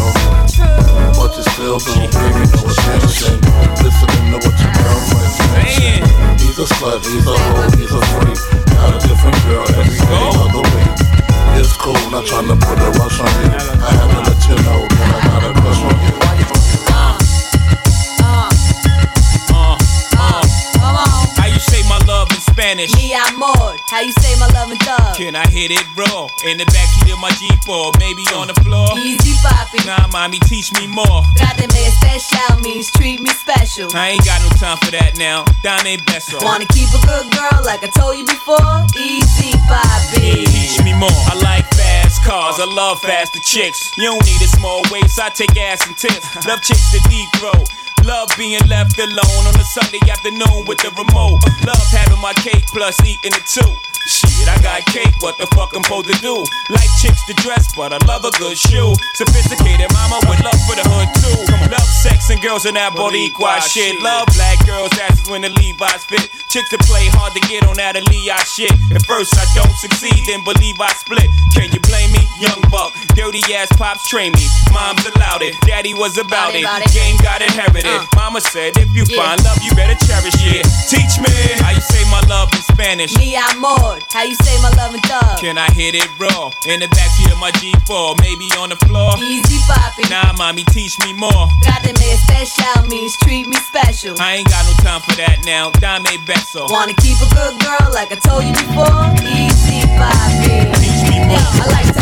But you still don't pay me no attention. Listening to what your girlfriends mention. He's a slut, he's a hoe, he's a freak. Got a different girl every day of the week. It's cool, not trying to put a rush on you. I had to let you know that I got a crush on you. Spanish? Mi amor, how you say my love in thug? Can I hit it raw? In the backseat of my Jeep or maybe on the floor? Easy poppy. Nah, mommy, teach me more. Tráteme especial means treat me special. I ain't got no time for that now. Dame beso. Wanna keep a good girl like I told you before? Easy poppy. Teach me more. I like fast cars. I love faster chicks. You don't need a small waist. I take ass and tits. Love chicks to deep throat. Love being left alone on a Sunday afternoon with the remote. Love having my cake plus eating it too. Shit, I got cake, what the fuck I'm supposed to do? Like chicks to dress, but I love a good shoe. Sophisticated mama with love for the hood too. Love sex and girls in that Boricua shit. Love black girls' asses when the Levi's fit. Chicks to play hard to get on that Aaliyah shit. At first I don't succeed, then believe I split. Can you blame me? Young buck, dirty ass pops train me. Mom's allowed it, daddy was about it. Game got inherited. Uh. Mama said if you Yeah. find love, you better cherish it. Teach me how you say my love in Spanish. Mi amor, how you say my love in thug? Can I hit it raw? In the backseat of my G4, maybe on the floor. Easy poppy. Nah, mommy, teach me more. Tráteme especial means treat me special. I ain't got no time for that now. Dame beso. Wanna keep a good girl like I told you before? Easy poppy. Teach me more. I like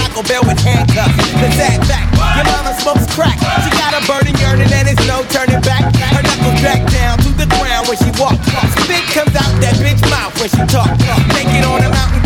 on bail with handcuffs. The that back. Your mama smokes crack. She got a burden yearning and it's no turning back. Her knuckles back down to the ground when she walk. Spit comes out that bitch mouth when she talk. Naked on the mountain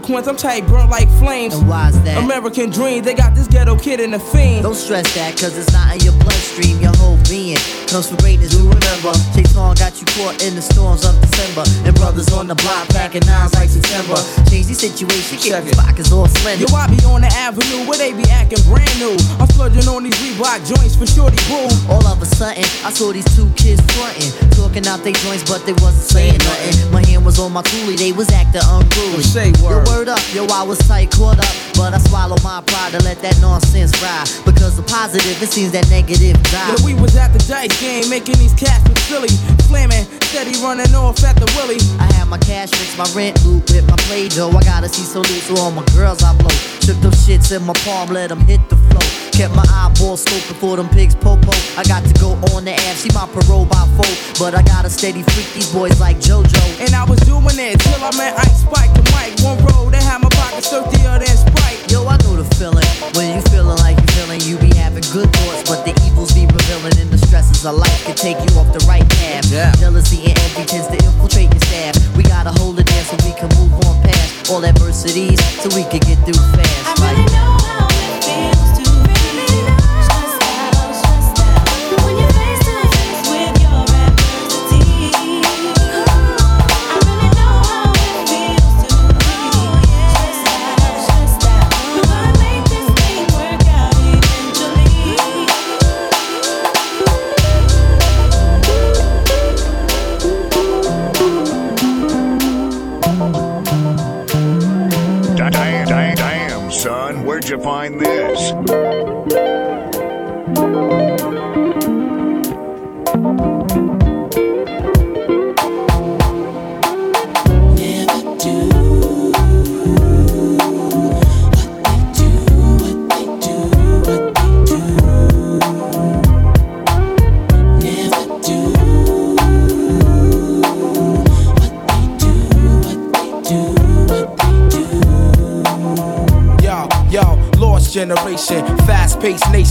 Consequence, I'm tight, burnt like flames. And why's that? American dream, they got this ghetto kid in the fiend. Don't stress that, cause it's not in your bloodstream. Your whole being comes from greatness, we remember. Chase on got caught in the storms of December. And brothers on the block packing nines like September. Change the situation, get the pockets all slender. Yo, I be on the avenue where they be acting brand new. I'm splurging on these Reebok joints for shorty boo. All of a sudden, I saw these two kids frontin', talking out their joints, but they wasn't saying nothing. My hand was on my toolie, they was acting unruly. Say word. Yo, word up, yo, I was tight, caught up, but I swallowed my pride to let that nonsense ride. Because the positive, it seems that negative die. Yeah, we was at the dice game, making these cats look silly. Flamin', steady running off at the willy. I have my cash mix, my rent loop with my play dough. I gotta see so loose, so all my girls I blow. Took them shits in my palm, let them hit the flow. Kept my eyeballs scoping for them pigs popo. I got to go on the app, see my parole by four. But I got to steady freak these boys like JoJo. And I was doing it till I met Ice Spike and Mike. One road, they had my pockets dirtier than Sprite. Yo, I know the feeling. When you feeling like you feeling, you be having good thoughts, but the evils be revealing, in the stresses of life can take you off the right path. Yeah. Jealousy and envy tends to infiltrate your staff. We gotta hold it down so we can move on past all adversities, so we can get through fast. I really know fast paced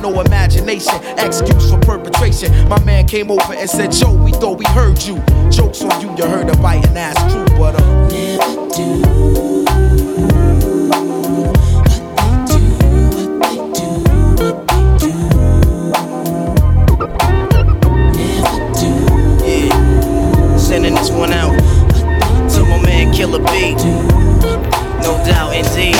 no imagination, excuse for perpetration. My man came over and said, Joe, we thought we heard you. Jokes on you, you heard a biting ass true, but uh, never do. I do, what they do, never do Yeah, sending this one out to my man Killer B. No doubt, indeed.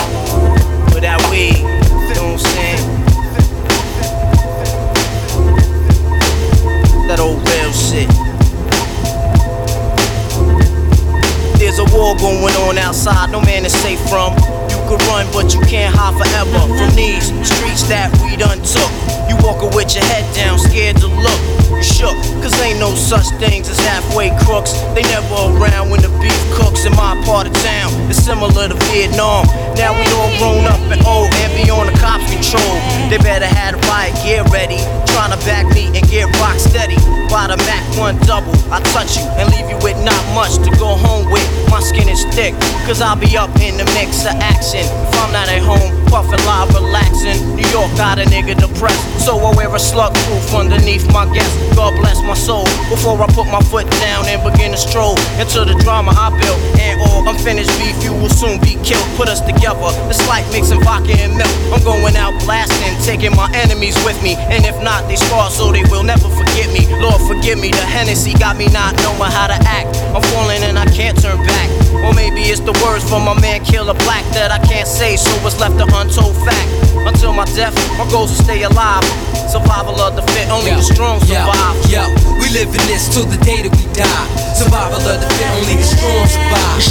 Going on outside, no man is safe from. You could run, but you can't hide forever from these streets that we done took. You walking with your head down, scared to look. You shook, cause ain't no such things as halfway crooks. They never around when the beef cooks in my part of town. It's similar to Vietnam. Now we all grown up and old and on the cops' control. They better have the riot gear ready. Trying to back me and get rock steady. By the Mac 1 double, I touch you and leave you with not much to go home with. My skin is thick, cause I'll be up in the mix of action. If I'm not at home, puffin' live, relaxing. New York got a nigga depressed, so I wear a slug proof underneath my guest. God bless my soul before I put my foot down and begin to stroll into the drama I built. And oh, all unfinished beef, you will soon be killed. Put us together, it's like mixing vodka and milk. I'm going out blasting, taking my enemies with me. And if not, they scar so they will never forget me. Lord, forgive me, the Hennessy got me not knowing how to act. I'm falling and I can't turn back. Or maybe it's the words from my man Killer Black that I can't say, so it's left an untold fact. Until my death, my goals to stay alive. Survival of the fit, only the strong survive. Yo, we live in this till the day that we die. Survival of the fit, only the strong survive.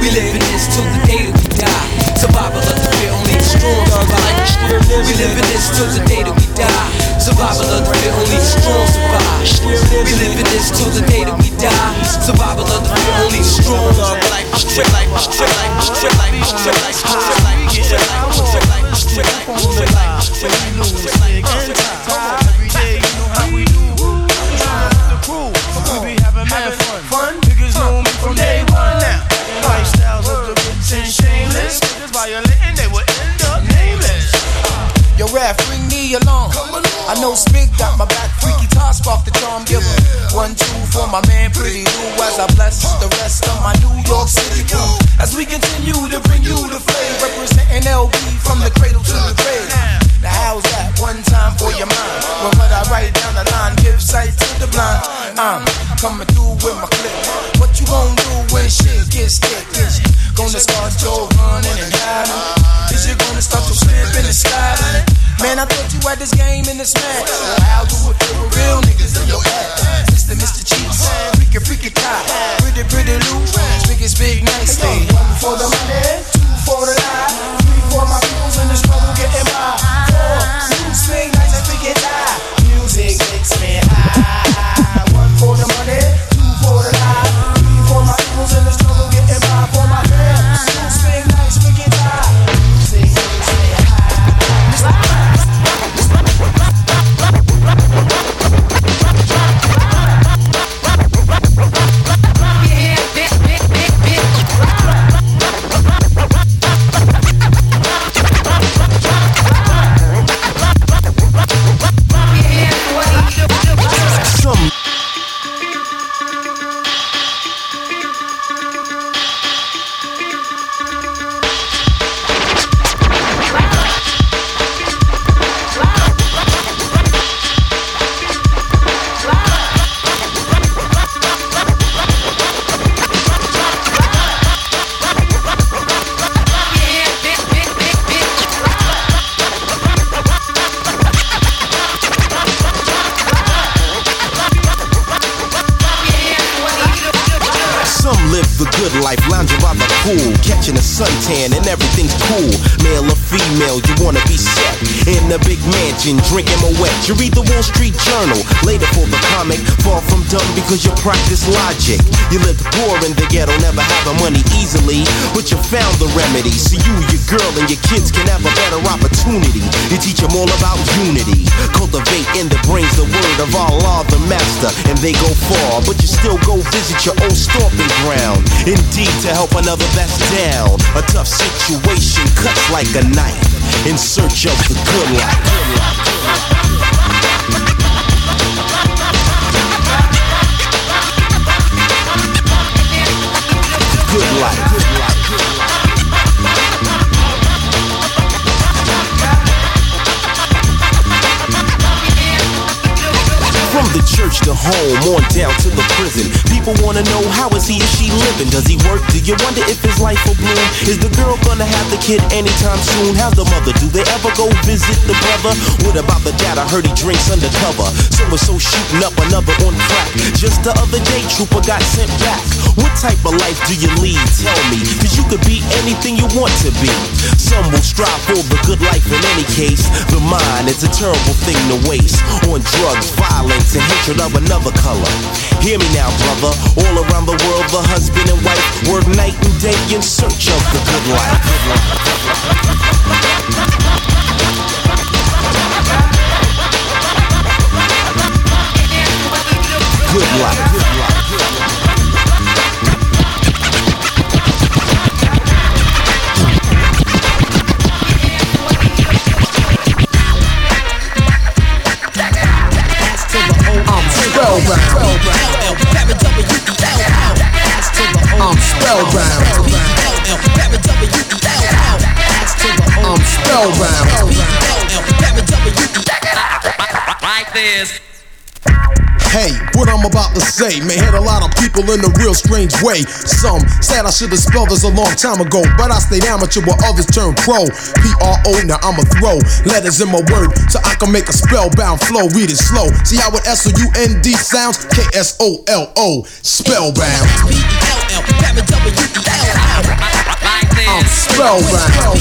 We live in this till the day that we die. Survival of the fit, only the strong survive. We live in this till the day that we die. Survival of the fit, only the strong survive. We live in this till the day that we die. Survival of the fit, only the strong. Love life, strip life, strip we strip life, strip we. The crew, we be having mad fun. the day one. we lifestyles the violating, they would end up nameless. Yo, ref, ring me along. Come along. I know Spigg got my back, freaky Toss, off the charm giver. One, two for my man, pretty new, as I bless the rest of my New York City crew. As we continue to bring you the flame, representing LB from the cradle to the grave. Now, how's that? One time for your mind. When what I write down the line, give sight to the blind. I'm coming through with my clip. What you gonna do when shit gets thick? Is you gonna start your running and hiding? Is you gonna start to slip in the sky? Man, I thought you had this game in the smack. Well, how do it feel with real niggas in your ass? Mr. Mr. Cheeks, freaky, freaky cop, pretty, pretty Lou, biggest big nice thing. One for the money, two for the lie, three for my bills in the struggle getting by. Four, you swing nice and freaky die. Music makes me high. One for the money, poor in the ghetto, never having money easily, but you found the remedy. So you, your girl, and your kids can have a better opportunity. You teach them all about unity, cultivate in the brains the word of Allah, the master, and they go far. But you still go visit your old stomping ground. Indeed, to help another that's down. A tough situation cuts like a knife in search of the good life. The church to home, on down to the prison. People wanna know how is he or she living? Does he work? Do you wonder if his life will bloom? Is the girl gonna have the kid anytime soon? How's the mother? Do they ever go visit the brother? What about the dad? I heard he drinks undercover. So and so shooting up another on crack. Just the other day, Trooper got sent back. What type of life do you lead? Tell me, cause you could be anything you want to be. Some will strive for the good life in any case. The mind is a terrible thing to waste on drugs, violence, and hatred of another color. Hear me now, brother. All around the world, the husband and wife work night and day in search of the good life. Good life. Spellbound. I'm spellbound. I'm spellbound. Like this. Hey, what I'm about to say may hit a lot of people in a real strange way. Some said I should have spelled this a long time ago, but I stayed amateur while others turned pro. P R O, now I'ma throw letters in my word so I can make a spellbound flow. Read it slow. See how it S O U N D sounds? K S O L O, spellbound. I'm spellbound.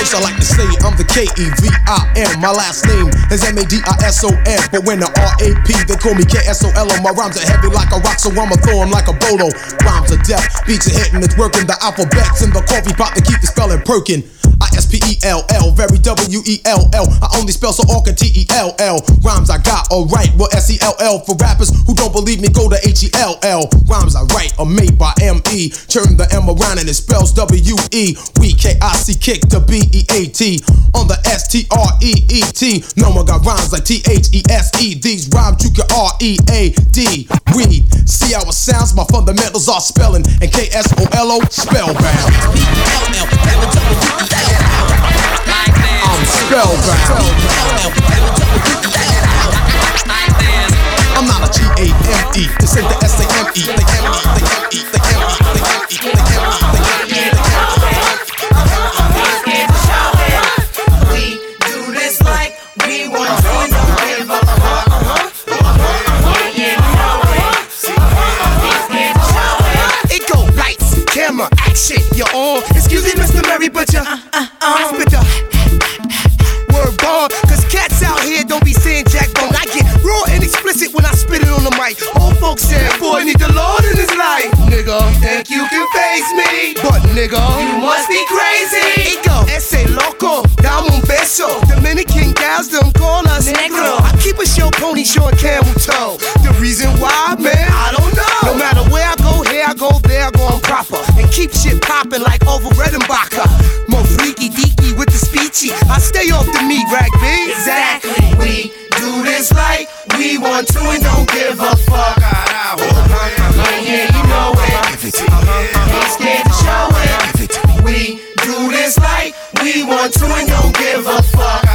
First, I like to say I'm the K E V I M. My last name is M A D I S O N. But when the R A P, they call me K S O L O. My rhymes are heavy like a rock, so I'ma throw 'em like a bolo. Rhymes are deaf, beats are hitting, it's working. The alphabets in the coffee pot to keep the spelling perking. I S P E L L, very W E L L. I only spell so all can T E L L. Rhymes I got, alright, well S E L L. For rappers who don't believe me, go to H E L L. Rhymes I write are made by M E. Turn the M around and it spells W E. We K I C kick the B E A T on the S T R E E T. No one got rhymes like T H E S E. These rhymes you can R E A D. We see how it sounds. My fundamentals are spelling and K S O L O spellbound. I'm spellbound. I'm not a G A M E. This ain't the S A M E. The M E. The M E. The M E. me, Mr. Murray, but you uh, uh, I spit the word bomb. Cause cats out here don't be saying jack bone. I get raw and explicit when I spit it on the mic. Old folks say, boy, need the Lord in his life. Nigga, think you can face me. But nigga, you must be crazy. It go, ese loco, dame un beso. Dominican gals them call us negro. I keep a show pony showing camel toe. The reason why, man, I don't know. No matter where I go, here I go, there I go, I'm proper. And keep shit popping like Orville Redenbacher. More freaky deaky with the speechy. I stay off the meat rack, B. Exactly. We do this like we want to and don't give a fuck. Yeah, yeah, you know it. Ain't scared to uh-huh, uh-huh. show it. We do this like we want to and don't give a fuck.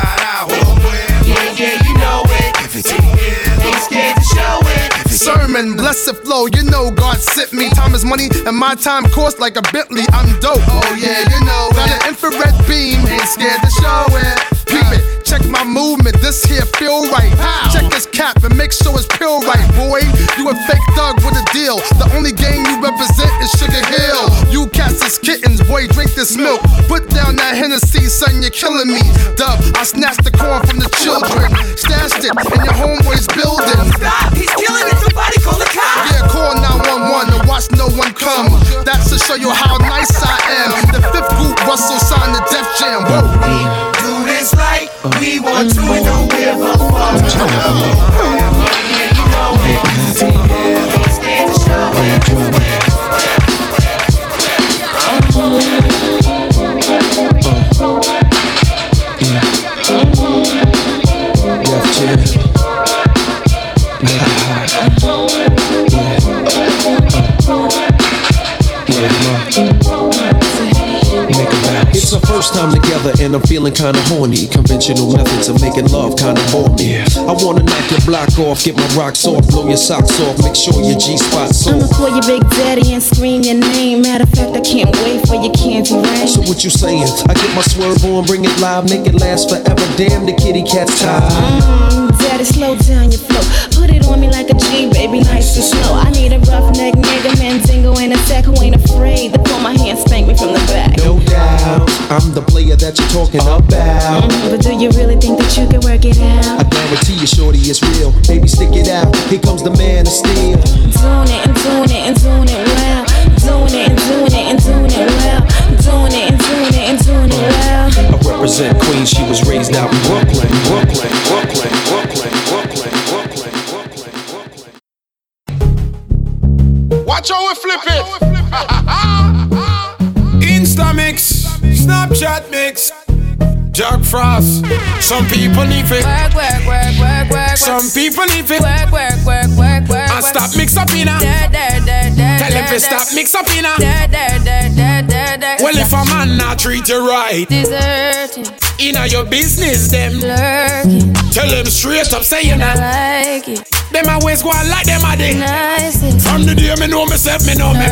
It. Sermon, blessed flow, you know God sent me. Time is money, and my time costs like a Bentley. I'm dope. Oh yeah, you know. Got an infrared beam, ain't scared to show it. Peep it, check my movement, this here feel right. Check this cap and make sure it's pure right, boy. You a fake thug with a deal. The only gang you represent is Sugar Hill. You cats is kittens, boy, drink this milk. Put down that Hennessy, son, you're killing me. Dub, I snatched the corn from the children. Stashed it in your homeboy's building. Stop, he's killing it. Somebody call the cops. Yeah, call 911 and watch no one come. That's to show you how nice I am. The fifth group Russell signed the Def Jam. Whoa. Do this like we want to and don't give a fuck. Yeah, first time together and I'm feeling kinda horny. Conventional methods of making love kinda bore me. I wanna knock your block off, get my rocks off, blow your socks off, make sure your G spot's I'ma call your big daddy and scream your name. Matter of fact, I can't wait for your candy rain. So what you saying? I get my swerve on, bring it live, make it last forever. Damn, the kitty cat's tired. Mm, daddy, slow down your flow. Put it on me like a G, baby, nice and slow. I need a rough neck nigga, Mandingo in a sack who ain't afraid to pull my hand, spank me from the back. No doubt, I'm the player that you're talking about. Mm, but do you really think that you can work it out? I guarantee you, shorty, it's real. Baby, stick it out. Here comes the man of steel. Some people need it. Work, work, work, work, work. Some people need it. Work, work, work, work, work. And stop mix up in Tell them to stop mix up in. Well, if a man not treat you right, Deserting, inna your business, them lurking. tell them straight up, say you not. Like it. Them always go on like them a day. Nice. From the day me know myself, me know me.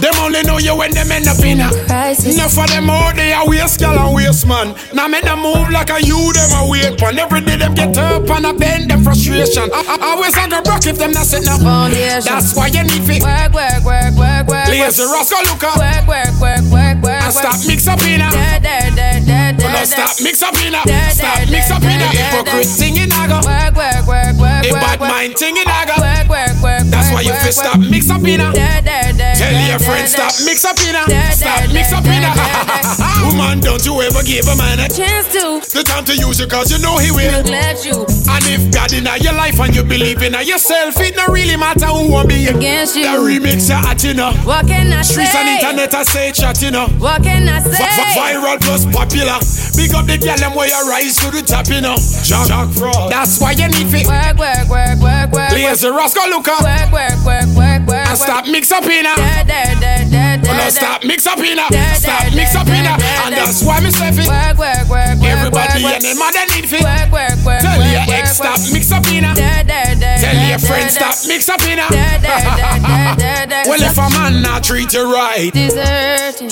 Them only know you when them end up in a Crisis. Enough of them out there waste gal and waste man. Now make them move like a you them a wait pon. Every day them get up and a bend them frustration. I, I, always a go rock if them not set up. Foundation. That's why you need fit. Work, work, work, work, work. Lazy Roscoe look up. Work, work, work, work, work. And stop mix up in da, da, stop mix up in da, Stop mix up in a. Hypocrite thing in a go. Work, work, work, work, A work, bad mind thing in go. Work, work, work, That's why you work. stop mix up in a. Da, da, da, Tell your friends stop mix up in da, Stop mix up in. Who Woman, don't you ever give a man a chance to. The time to use it cause you know he will. Neglect you. And if God in your life and you believe in yourself, it don't really matter who won't be against you. The remix are at you know. What can I Streets say? and internet I say chat you know. What can I say? Viral plus popular. Big up the girl them where you rise to the top you know. Jack, Jack Frost. That's why you need fit. Work, work, work, work, work. Lazy Roscoe look up. Work, work, work, work, work. And stop mix up in her. Oh, no, stop mix up in her. Stop mix up in her. And that's why me say fit. Work, work, work, work, Everybody work, and them work. mother need fit. Work, work, work, Tell work, your ex stop mix up in her. Tell your friend stop mix up in her. Well, if a man not treat you right, Deserting,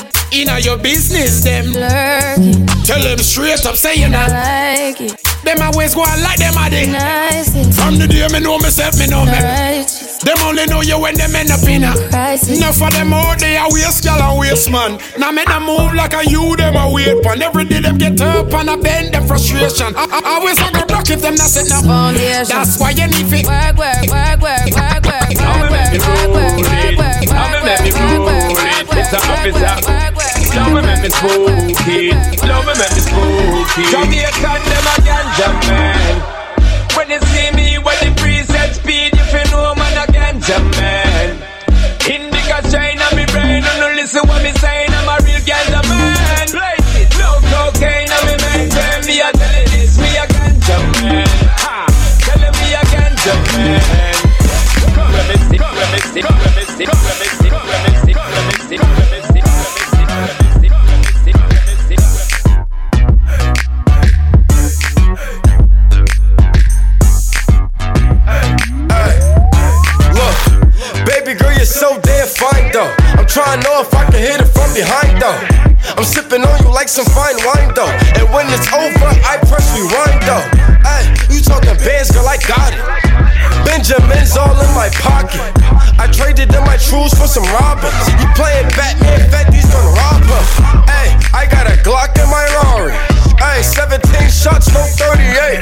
inna your business, them lurking, tell them straight up, say you not. like it, Them always go on like them a day. nice From the day me know myself, me know me. righteous, Them only know you when them end up in a. crisis. Enough of them out there, waste gal and waste man. Now make them move like a you, them a wait pan. Every day them get up and a bend them frustration. I, I, always a go rock if them not set up. Foundation. That's why you need fit. Work, work, work, work, work, work, work, work, work, work, work, it. work, Work, make me work, roll work, it. work, Mr. work, Officer. work, work, work, Now me make me spooky. Spooky. A man. When you see me, when the preset speed, if you know man a ganja man. Trying to know if I can hit it from behind though. I'm sipping on you like some fine wine though. And when it's over, I press rewind though. Hey, you talking bands, girl, I got it. Benjamin's all in my pocket. I traded in my trues for some robbers. You playing Batman, Fetty's gonna rob him. Hey, I got a Glock in my Rari. Hey, 17 shots, no 38.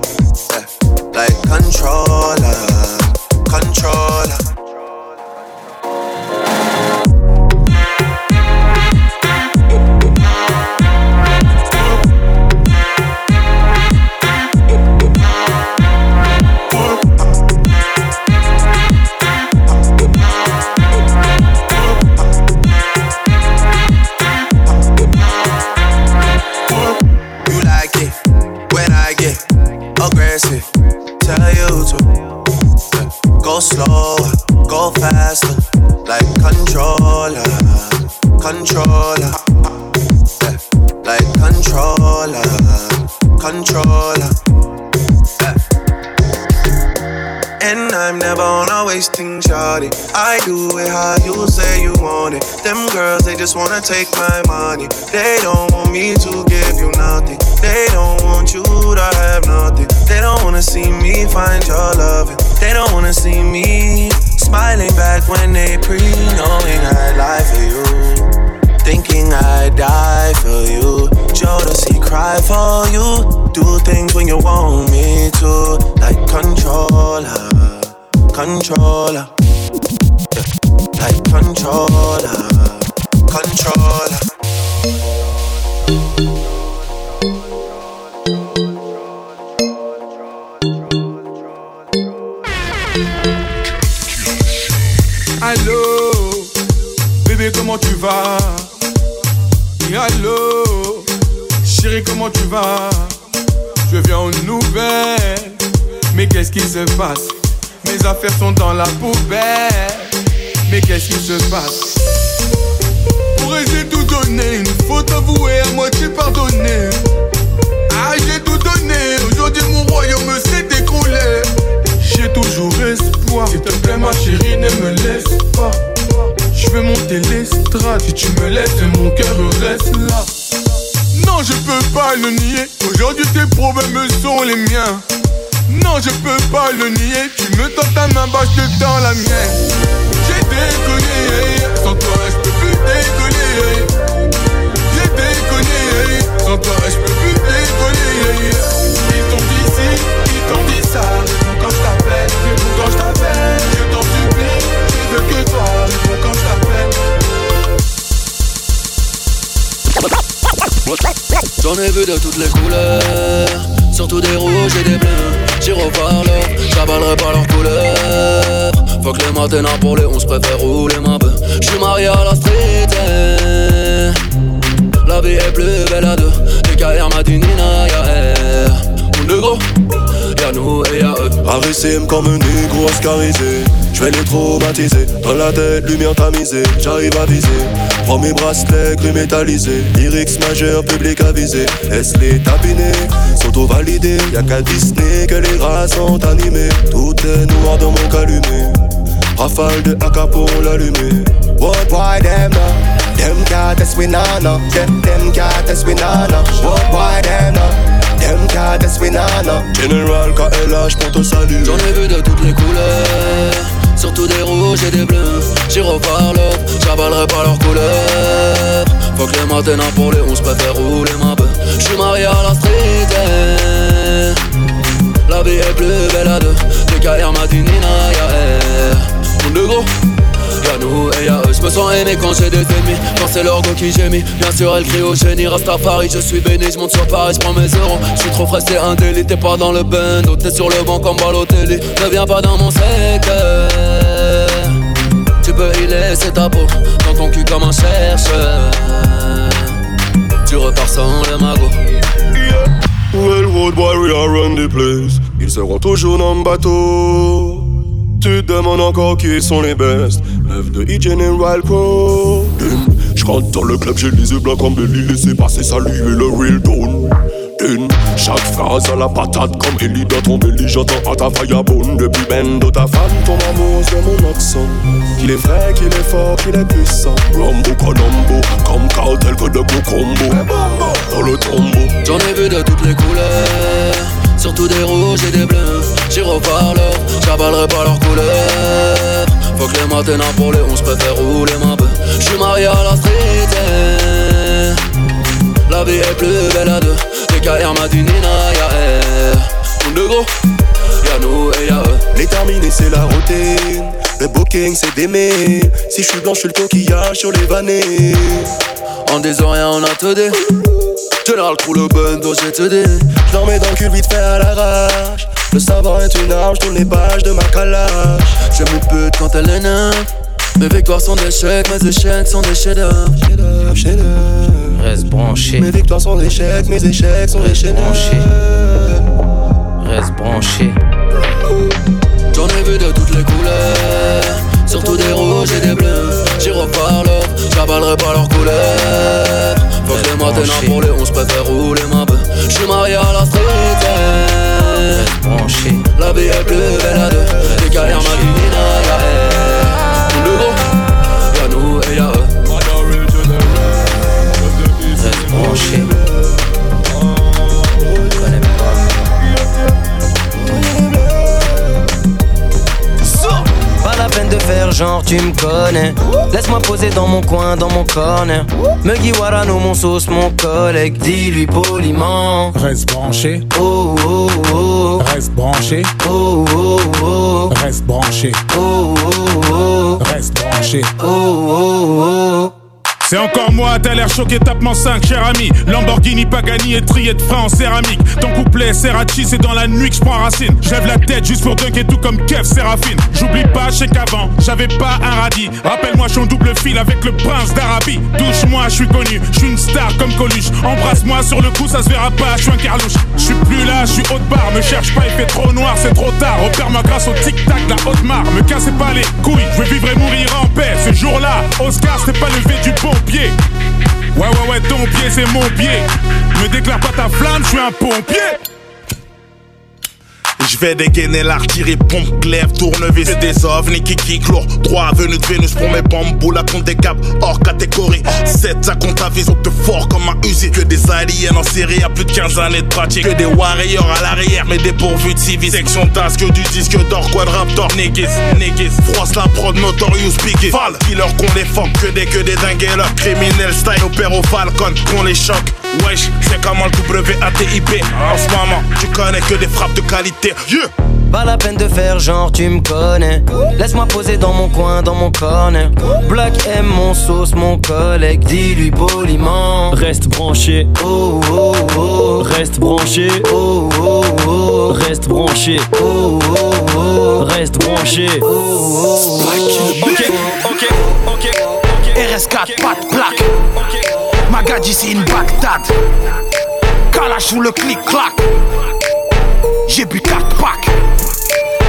Like controller, controller. Slower, go faster, like controller, controller, yeah. like controller, controller. And I'm never on a wasting shawty. I do it how you say you want it. Them girls, they just wanna take my money. They don't want me to give you nothing. They don't want you to have nothing. They don't wanna see me find your loving. They don't wanna see me smiling back when they pre knowing I lie for you. Thinking I die for you. Jodeci cry for you. Do things when you want me to. Like controller, controller. Yeah. Like controller, controller. Allô, bébé, comment tu vas? Allô, chérie, comment tu vas? je viens aux nouvelles. Mais qu'est-ce qui se passe? Mes affaires sont dans la poubelle. Mais qu'est-ce qui se passe? Pourrais-je tout donner Une faute avouée, à moitié pardonnée. Ah, j'ai tout donné. Aujourd'hui, mon royaume s'est écroulé. J'ai toujours espoir. S'il te plaît, ma chérie, ne me laisse pas. Veux monter l'estrade. Si tu me laisses, mon cœur reste là. Non, je peux pas le nier. Aujourd'hui, tes problèmes sont les miens. Non, je peux pas le nier. Tu me tends ta main, bah je te tends la mienne. J'ai déconné. Sans toi, je peux plus déconner. J'ai déconné. Sans toi, je peux plus déconner. Ils t'ont dit ci, ils t'ont dit ça. Quand je t'appelle, quand je t'appelle. J'en ai vu de toutes les couleurs, surtout des rouges et des bleus. J'y reparle, j'avalerai pas leur couleur. Faut que les matins pour les 11 préfère rouler ma bœuf. J'suis marié à la street. eh. La vie est plus belle à deux. Carrières m'a dit Nina, y'a air. Ou le gros, y'a nous et y'a eux. Comme un négro oscarisé Je vais les traumatiser Dans la tête, lumière tamisée J'arrive à viser Prends mes bracelets gris métallisés Lyrics majeur, public avisé Laisse-les tapiner S'auto-valider? Y'a qu'à Disney que les rats sont animés Tout est noir dans mon calumet Rafale de AK pour l'allumer What boy them now? Them can't test we nah. Them them we nah. What boy them now? Nah nah. General KLH pour te saluer J'en ai vu de toutes les couleurs, surtout des rouges et des bleus. J'y reparle, j'avalerai pas leur couleur. Faut que les matins pour les 11 préfère rouler ma bœuf. J'suis marié à la street. eh. La vie est plus belle à deux. Carrières m'a dit Nina, y'a air. Monde de gros. Y'a nous. Et y'a eux, je me sens aimé quand j'ai des ennemis. Quand c'est leur go qui gémit, bien sûr elle crie au génie. Rastafari, je suis béni, je monte sur Paris, je prends mes euros. Je suis trop frais, c'est un délit, t'es pas dans le bando T'es sur le banc comme Balotelli, ne viens pas dans mon secteur Tu peux y laisser ta peau, dans ton cul comme un chercheur. Tu repars sans le magot. Railroad warrior run the place. Ils seront toujours dans le bateau. Tu te demandes encore qui sont les best De E-General Je rentre dans le club, j'ai les yeux blancs comme Belly Laissez passer saluer le real Dune. Chaque phrase à la patate comme Ellie dans ton belly J'entends à ta vagabonde Depuis Bendo ta femme ton amour c'est mon accent Qu'il est vrai, qu'il est fort, qu'il est puissant. Rambo Colombo Comme cartel que de gros combo Dans le tombeau. J'en ai vu de toutes les couleurs, surtout des rouges et des bleus. J'y reparle, j'avalerai pas leur couleur. Faut que les matins pour les 11 préfère rouler ma bœuf. J'suis marié à la street. eh. La vie est plus belle à deux. Carrières m'a dit Nina, y'a air. Monde de gros, y'a nous et y'a eux. Les terminés c'est la routine Le booking c'est d'aimer Si je suis blanc je suis le coquillage sur les vannées En disant rien, on a te dit. Général crew le bando, j'ai te dit. Je mets dans le cul vite fait à l'arrache Le savoir est une arme, je tourne les pages de ma calage J'aime une pute quand elle est neuve. Mes victoires sont des échecs, mes échecs sont des chefs-d'œuvre. Reste branché, Mes victoires sont des échecs, mes échecs sont des Reste branché. chefs-d'œuvre reste branché. Vu de toutes les couleurs, surtout des rouges et des bleus. J'y reparle, j'avalerai pas leur couleur. Faut que les matins pour les 11 préfère rouler ma bœuf. J'suis marié à la street. La vie est plus belle à deux. Les carrières m'a dit Nina, y'a air. Tout le gros, y'a nous et y'a eux. reste branché. De faire genre tu me connais. Laisse-moi poser dans mon coin, dans mon corner. Me Warano, mon sauce, mon collègue. Dis-lui poliment. Reste branché, Oh oh oh. Reste branché, Oh oh oh. Reste branché, Oh oh oh. Reste branché. Oh oh oh C'est encore moi, t'as l'air choqué, tapement 5, cher ami. Lamborghini Pagani et trié de frein en céramique. Ton couplet, Serrachi, c'est dans la nuit que je prends racine. J'lève la tête juste pour dunker tout comme Kev Séraphine. J'oublie pas, je sais qu'avant, j'avais pas un radis. Rappelle-moi, je suis en double fil avec le prince d'Arabie. Touche-moi, je suis connu, je suis une star comme Coluche. Embrasse-moi sur le coup, ça se verra pas, je suis un carlouche. Je suis plus là, je suis haute barre, me cherche pas, il fait trop noir, c'est trop tard. Repère-moi grâce au tic-tac de la haute mare. Me cassez pas les couilles, je vais vivre et mourir en paix. Ce jour-là, Oscar, c'est pas levé du bon Ouais, ouais, ouais, ton pied, c'est mon pied. Me déclare pas ta flamme, je suis un pompier. Je vais dégainer l'artillerie, pompe, glaive, tournevis C'est des ovnis qui kick lourd Droit venu de Vénus pour mes bambous La compte des caps hors catégorie. 7 ça compte à vision de fort comme un usine Que des aliens en série à plus de 15 années de pratique. Que des warriors à l'arrière mais dépourvus de civils Section tasse que du disque d'or Quadraptor Niggas, niggas Froisse la prod Notorious Biggie. Val Killer qu'on les Que des que des dingues. Criminel style opère au Falcon Qu'on les choque. Wesh c'est comment le WATIP En ce moment tu connais que des frappes de qualité Yeah Pas la peine de faire genre tu me connais. Laisse-moi poser dans mon coin, dans mon corner. Black M, mon sauce, mon collègue Dis-lui poliment. Reste branché. Oh oh oh. Reste branché. Oh oh oh. Reste branché. Oh oh oh. Reste branché. Ok, ok, ok, RS4, pas de plaque. Magadji, c'est une Bagdad. Kalash ou le clic-clac. J'ai bu 4 packs.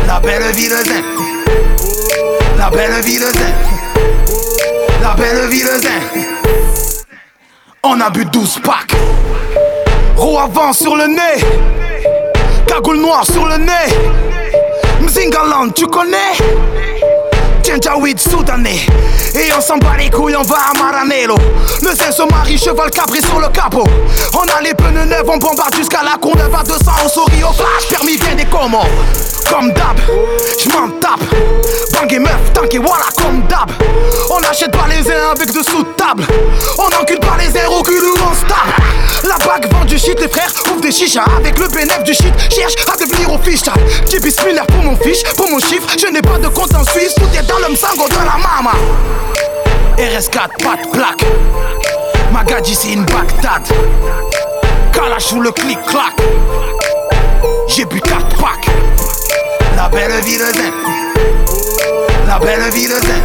La belle vie de zen. La belle vie de zen. La belle vie de zen. On a bu 12 packs. Roue avant sur le nez. Cagoule noire sur le nez. Mzingaland, tu connais? Janjaweed soudanais Et on s'en bat les couilles, on va à Maranello. Le zin se marie, cheval cabré sur le capot. On a les pneus neufs, on bombarde jusqu'à la Courneuve à 200 On sourit au flash, permis vient des commandes. Comme d'hab, j'm'en tape. Bang et meuf, tank et voilà comme d'hab. On achète pas les uns avec de table. On encule pas les airs au cul où on se La bague vend du shit, les frères ouvrent des chichas. Avec le bénéfice du shit, cherche à devenir official. J'ai bismillah pour mon fiche, pour mon chiffre. Je n'ai pas de compte en Suisse, tout est le msango de la mama. RS4, pas de plaque Magadji c'est une Bagdad Kalash ou le clic-clac J'ai bu 4 packs. La belle vie de zen. La belle vie de zen.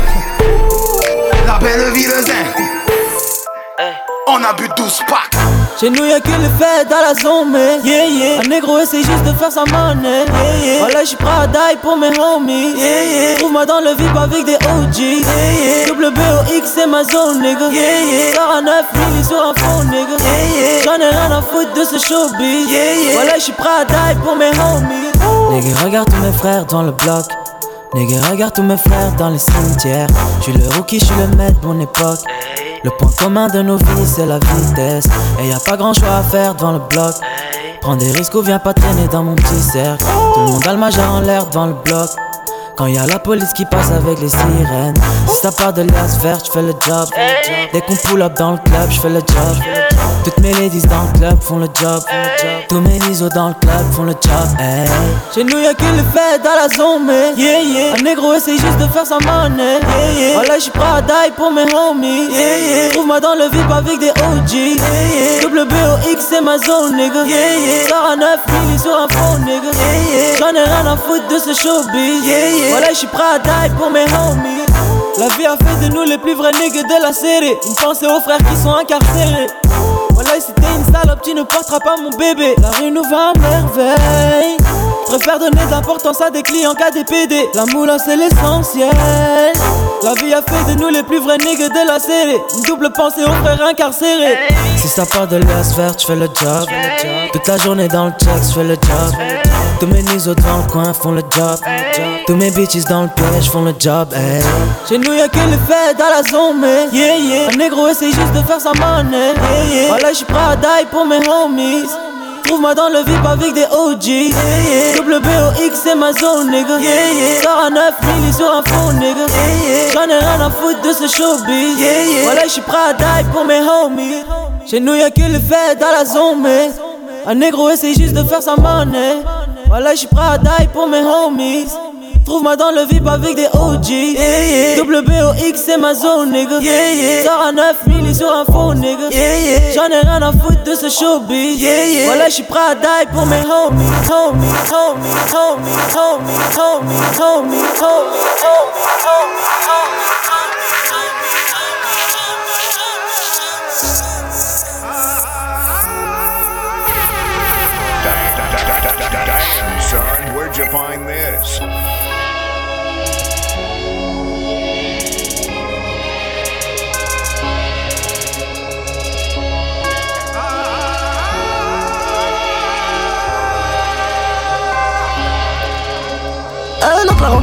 La belle vie de zen. On a bu 12 packs Chez nous y'a que les fêtes à la zone, yeah, yeah. Un négro essaie juste de faire sa monnaie. Yeah, yeah. Voilà, j'suis prêt à die pour mes homies. Yeah, yeah. Trouve-moi dans le VIP avec des OG. Yeah. Double BOX, c'est ma zone, nigga. Yeah, yeah. Sors à 9 milli sur un fond, nigga. J'en ai rien à foutre de ce showbiz. Yeah, yeah. Voilà, j'suis prêt à die pour mes homies. Nigga, regarde tous mes frères dans le bloc. Nigga, regarde tous mes frères dans les cimetières. J'suis le rookie, j'suis le maître de mon époque. Le point commun de nos vies, c'est la vitesse. Et y a pas grand choix à faire devant le bloc. Prends des risques ou viens pas traîner dans mon petit cercle. Tout le monde a le majeur en l'air devant le bloc. Quand y a la police qui passe avec les sirènes. Si ça part de l'as vert, j'fais le job. Dès qu'on pull up dans le club, j'fais le job. Toutes mes ladies dans le club font le job. Tous mes nisos dans le club font le job. Chez nous y'a que les fêtes dans la zone, mais yeah, yeah. Un négro essaie juste de faire sa monnaie. Yeah, yeah. Voilà, j'suis prêt à die pour mes homies. Trouve-moi dans le VIP avec des OG. Yeah, yeah. BOX, c'est ma zone, nigga. Yeah, yeah. Sors à 9 milli sur un phone, nigga. J'en ai rien à foutre de ce showbiz. Yeah, yeah. Voilà, j'suis prêt à die pour mes homies. La vie a fait de nous les plus vrais niggas de la série. Une pensée aux frères qui sont incarcérés. Voilà, si t'es une salope, tu ne porteras pas mon bébé. La rue nous va à merveille. Préfère donner de l'importance à des clients qu'à des PD. La moula, c'est l'essentiel. La vie a fait de nous les plus vrais niggas de la série. Une double pensée aux frères incarcérés. Si ça part de l'as vert, j'fais le job. Toute la journée dans le check, j'fais le job. Tous mes nisos devant le coin font le job. Tous mes bitches dans le piège font le job. Hey. Chez nous y'a que les fêtes à la zone, mais yeah, yeah. Un négro essaie juste de faire sa monnaie. Yeah, yeah. Voilà, j'suis prêt à die pour mes homies. Trouve-moi dans le VIP avec des OG. Yeah, yeah. Double BOX, c'est ma zone, nigga. Yeah, yeah. Sors à 9 milli sur un fond, nigga. Yeah, yeah. J'en ai rien à foutre de ce showbiz. Yeah, yeah. Voilà, j'suis prêt à die pour mes homies. Chez nous y'a que les fêtes à la zone, mais un négro essaie juste de faire sa monnaie. Voilà, j'suis prêt à die pour mes homies. Trouve-moi dans le VIP avec des OG. Yeah, yeah. WBOX c'est ma zone, nigga. Yeah, yeah. Sors à 9 milli sur un faux, nigga. Yeah, yeah. J'en ai rien à foutre de ce showbiz. Yeah, yeah. Voilà, j'suis prêt à die pour mes homies. Homies, homies, homies, homies, homies, homies, homies, homies, Damn, you find this?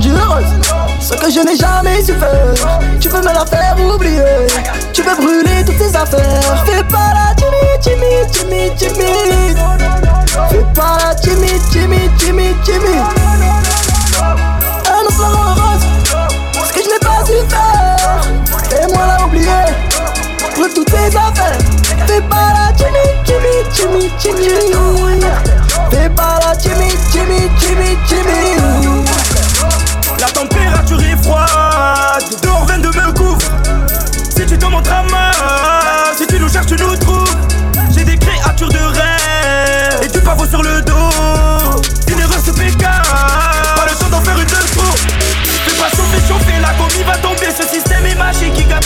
Heureuse. Ce que je n'ai jamais su. Tu veux me la faire oublier. Tu veux brûler toutes tes affaires. Fais pas la timide, timide, timide, timide. Fais pas la timide, timide, timide, timide. Un autre heureuse. Ce que je n'ai pas su faire. Fais-moi la oublier. Brûle toutes tes affaires. Fais pas la timide, timide, timide, timide. Fais pas la timide, timide, timide, timide. La température est froide,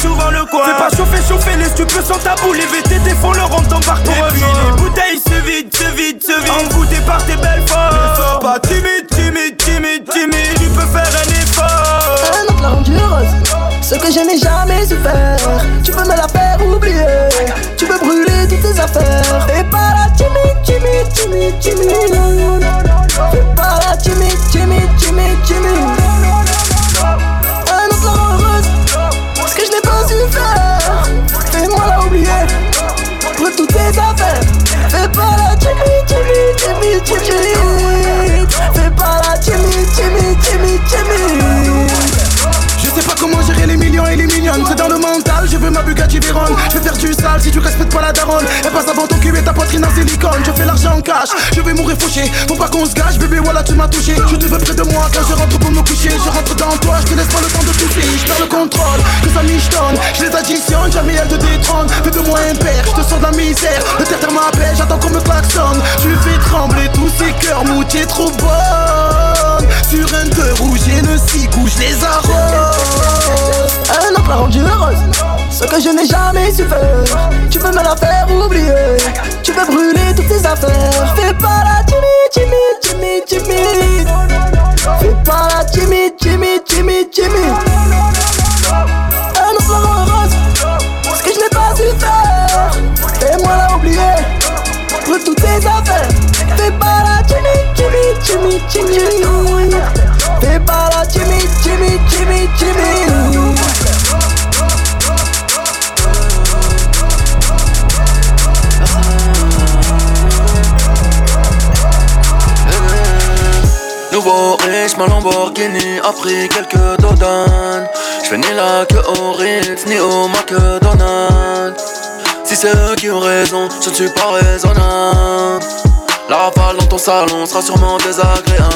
souvent le coin. Fais pas chauffer, chauffer, laisse tu peux sans tabou. Les VTT font leur rentre dans partout. Et puis les bouteilles se vident, se vident, se vident. Envoûté par tes belles formes. Ne sois pas timide, timide, timide, timide. Tu peux faire un effort. Un autre l'a rendu heureuse. Ce que je n'ai jamais su faire. Tu veux me la faire oublier. Tu veux brûler toutes tes affaires. Fais pas la timide, timide, timide, timide. Fais pas la timide, timide, timide, timide. Oublier. Brûle toutes tes affaires. Fais pas la timide, timide, timide, timide. Fais pas la timide, timide, timide, timide. Pas comment gérer les millions et les mignonnes. C'est dans le mental, je veux ma Bugatti Veyron. Je vais faire du sale si tu respectes pas la daronne. Elle passe avant ton cul et ta poitrine en silicone. Je fais l'argent en cash, je vais mourir fauché. Faut pas qu'on se gâche, bébé voilà tu m'as touché. Je te veux près de moi quand je rentre pour me coucher. Je rentre dans toi, je te laisse pas le temps de tousser Je perds le contrôle, que ça michetonne Je les additionne, jamais elle te détrône. Fais de moi un père, je te sors de la misère. Le terre m'appelle, j'attends qu'on me klaxonne. Tu fais trembler tous ces cœurs mou, t'es trop bonne Sur un deux rouge et le cigou, je les arrose Un l'a rendu heureuse. Ce que je n'ai jamais su faire. Tu veux me la faire oublier. Tu veux brûler toutes tes affaires. Fais pas la timide, timide, timide, timide. Fais pas la timide, timide, timide, timide. Un rend heureuse. Ce que je n'ai pas su faire. Fais-moi la oublier. Brûle toutes tes affaires. Fais pas la timide, timide. Fais pas la timide, timide, timide. Nouveau riche, ma Lamborghini a pris quelques dodanes J'fais ni la queue au Ritz, ni au McDonald's Si c'est eux qui ont raison, je ne suis pas raisonnable La rafale dans ton salon sera sûrement désagréable.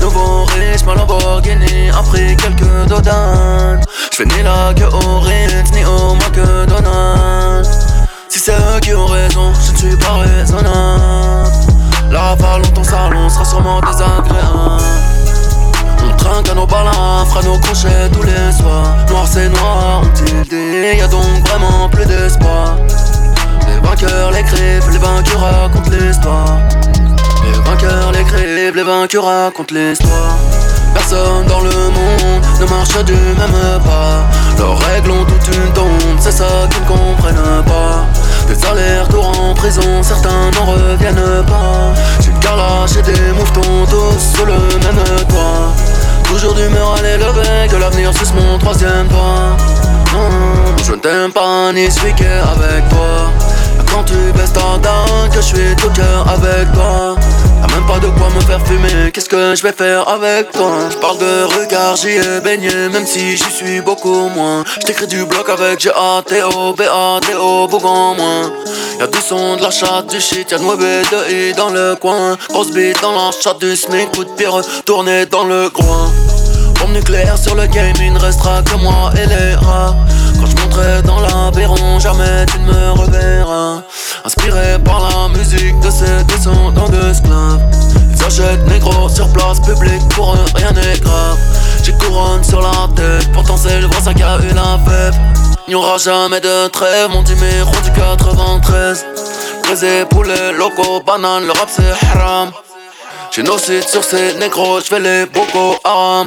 Nouveau riche, ma Lamborghini a pris quelques dodanes. J'fais ni la queue au Ritz, ni au McDonald's Si c'est eux qui ont raison, je ne suis pas raisonnable. La rafale dans ton salon sera sûrement désagréable. On trinque à nos balins, fera nos crochets tous les soirs. Noir c'est noir, on tilde, y'a donc vraiment plus d'espoir Les vainqueurs l'écrivent, les vaincus racontent l'histoire. Les vainqueurs l'écrivent, les vaincus racontent l'histoire. Personne dans le monde ne marche du même pas. Leurs règles ont toute une tombe, c'est ça qu'ils ne comprennent pas. Des allers-retours en prison, certains n'en reviennent pas. J'ai carlache et des mouvements tous sur le même toit. Toujours d'humeur à l'élever, que l'avenir suce mon troisième doigt Non, je ne t'aime pas ni celui qui est avec toi Quand tu baisses ta dent, que je suis tout cœur avec toi. Y'a même pas de quoi me faire fumer, qu'est-ce que je vais faire avec toi? Je parle de regard, j'y ai baigné, même si j'y suis beaucoup moins. Je t'écris du bloc avec G-A-T-O, B-A-T-O, beaucoup moins. Y'a du son, de la chatte, du shit, y'a 9 de I dans le coin. Grosse bite dans la chatte du SMIC, coup de pierre tourné dans le coin. Bombe nucléaire sur le game, il ne restera que moi et les rats. Dans l'aviron, jamais tu ne me reverras. Inspiré par la musique de ces descendants d'esclaves. Ils achètent négro sur place publique, pour eux rien n'est grave. J'ai couronne sur la tête, pourtant c'est le ça qui a eu la fève. N'y aura jamais de trêve, mon numéro du 93. Brisé, poulet, loco, banane, le rap c'est haram. J'ai nos sites sur ces négros, j'fais les bocaux haram.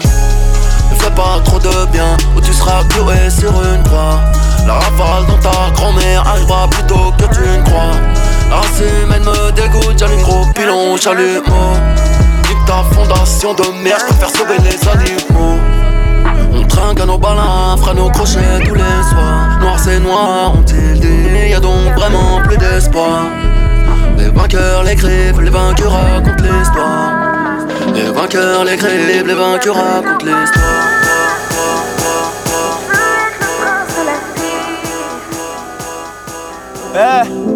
Pas trop de bien, ou tu seras cloué sur une croix. La rafale dans ta grand-mère arrivera plus tôt que tu ne crois. La race humaine me dégoûte, j'allume gros pilon, chalumeau. Nique ta fondation de merde, je faire sauver les animaux. On trinque à nos balins, fera nos crochets tous les soirs. Noir c'est noir, ont-ils dit, y'a donc vraiment plus d'espoir. Les vainqueurs, les griffes, les vainqueurs racontent l'histoire. Les vainqueurs, les griffes, les vainqueurs racontent l'histoire.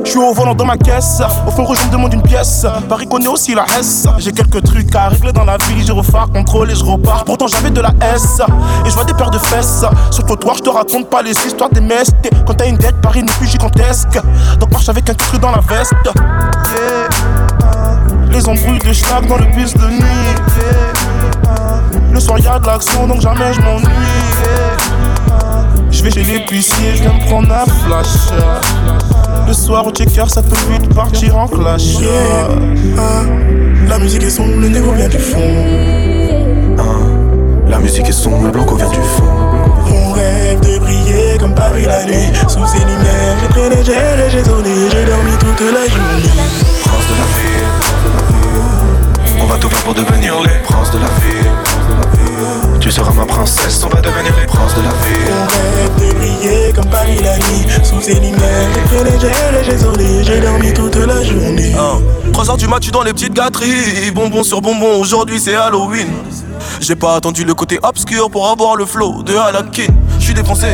Je suis au volant dans ma caisse. Au fond on me demande une pièce. Paris connaît aussi la S. J'ai quelques trucs à régler dans la vie. Je refais contrôle et je repars. Pourtant, j'avais de la S. Et je vois des paires de fesses. Sur le trottoir, je te raconte pas les histoires des messes. Quand t'as une dette, Paris n'est plus gigantesque. Donc marche avec un titre dans la veste. Les embrouilles de schlag dans le bus de nuit. Le soir, y'a de l'action, donc jamais je m'ennuie. Je vais chez l'épicier, je viens me prendre un flash. Le soir au checker, ça peut vite partir en clash. La musique est sombre, le négo vient du fond. La musique est sombre, le blanco vient du fond. On rêve de briller comme Paris la nuit. Sous ces lumières, j'ai gels et j'ai donné, j'ai dormi toute la journée. Prince de la ville. On va tout faire pour devenir les princes de la ville. Tu seras ma princesse, on va devenir les princes de la ville. On rêve de briller comme Paris la nuit. Sous j'ai pris les gels et j'ai j'ai dormi toute la journée. 3h du mat, tu dans les petites gâteries. Bonbon sur bonbon, aujourd'hui c'est Halloween. J'ai pas attendu le côté obscur pour avoir le flow de Halakin. J'suis défoncé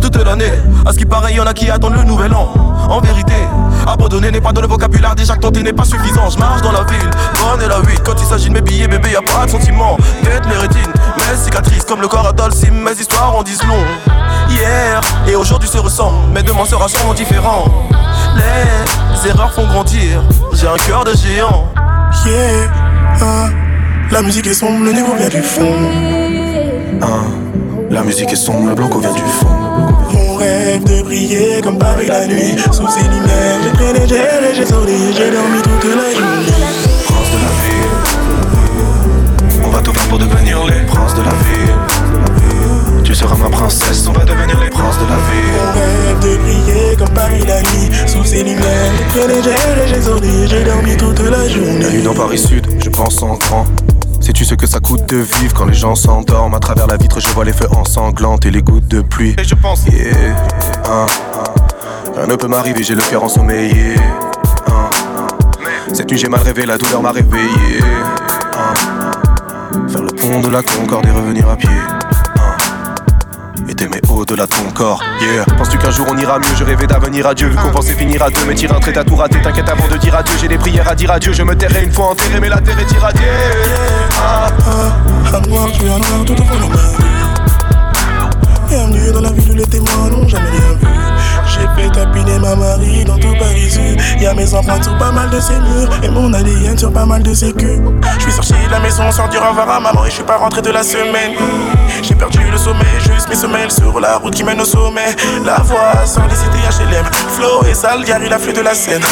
toute l'année. À ce qui paraît, y'en a qui attendent le nouvel an. En vérité, abandonner n'est pas dans le vocabulaire. Déjà que tenter n'est pas suffisant. J'marche dans la ville, bonne et la 8. Quand il s'agit de mes billets, bébé, y a pas de sentiment. Tête mes rétines, mes cicatrices comme le corps à si Mes histoires en disent long. Hier et aujourd'hui se ressemblent, mais demain sera sûrement différent. Les erreurs font grandir. J'ai un cœur de géant. Yeah, ah, la musique est sombre, le niveau vient du fond. La musique est sombre, le blanco vient du fond. On rêve de briller comme Paris la nuit. Sous ces lumières, j'ai les gels et j'ai sonné, j'ai dormi toute la journée. Prince de la ville. On va tout faire pour devenir les princes de la ville. Tu seras ma princesse, on va devenir les princes de la ville. On rêve de briller comme Paris la nuit. Sous ces lumières, j'ai les gels et j'ai sonné, j'ai dormi toute la journée. La nuit dans Paris Sud, je pense en grand. Sais-tu ce que ça coûte de vivre quand les gens s'endorment À travers la vitre, je vois les feux ensanglantes et les gouttes de pluie. Et je pense, yeah, hein, rien ne peut m'arriver, j'ai le cœur ensommeillé. hein. Cette nuit, j'ai mal rêvé, la douleur m'a réveillé. hein. Faire le pont de la Concorde et revenir à pied. Hein. Au-delà de ton corps, yeah. Penses-tu qu'un jour on ira mieux Je rêvais d'avenir à Dieu, vu qu'on pensait finir à deux. Mais tire un trait, t'as tout raté. T'inquiète avant de dire adieu, j'ai des prières à dire adieu. Je me tairai une fois enterré, mais la terre est irradiée. Ah. Noir, Bienvenue dans la ville où les témoins n'ont jamais rien vu. J'ai fait tapiner ma Marie dans tout Paris Sud. Y'a mes empreintes sur pas mal de ces murs et mon ADN sur pas mal de ces culs. Je suis sorti de la maison sans dire au revoir à maman et je suis pas rentré de la semaine. J'ai perdu le sommeil, juste mes semelles sur la route qui mène au sommet. La voix sans les cités HLM. Flo et sale, Gary la flûte de la scène.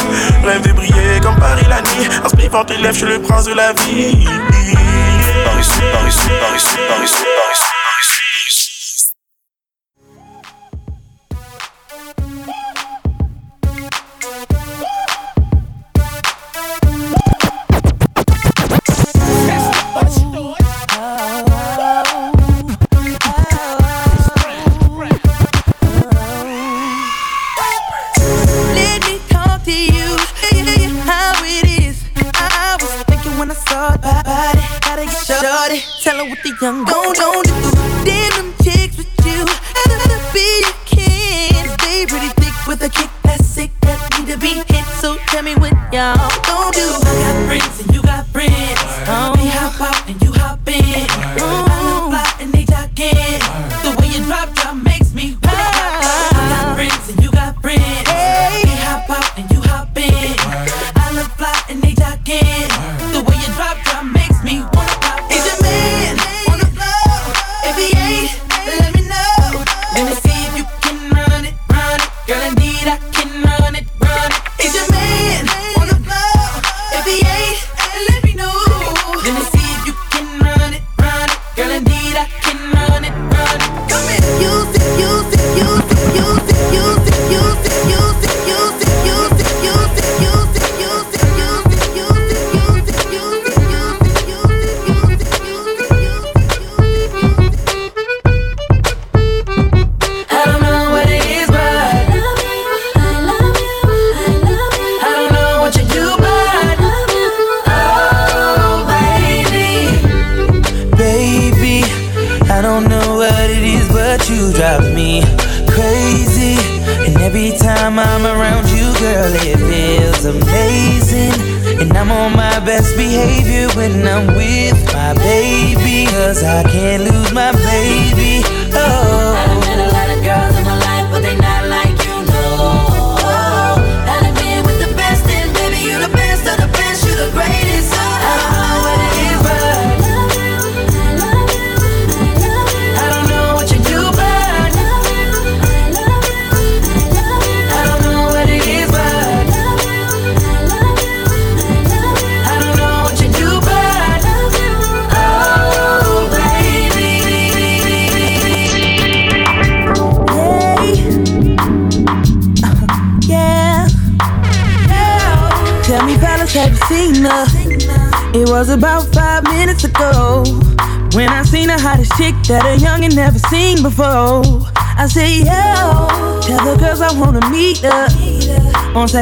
Rêve de briller comme Paris la nuit. En se privant tes lèvres, le prince de la vie. Paris Paris Paris Paris Sud, Paris shorty. Tell her what the young don't do. Damn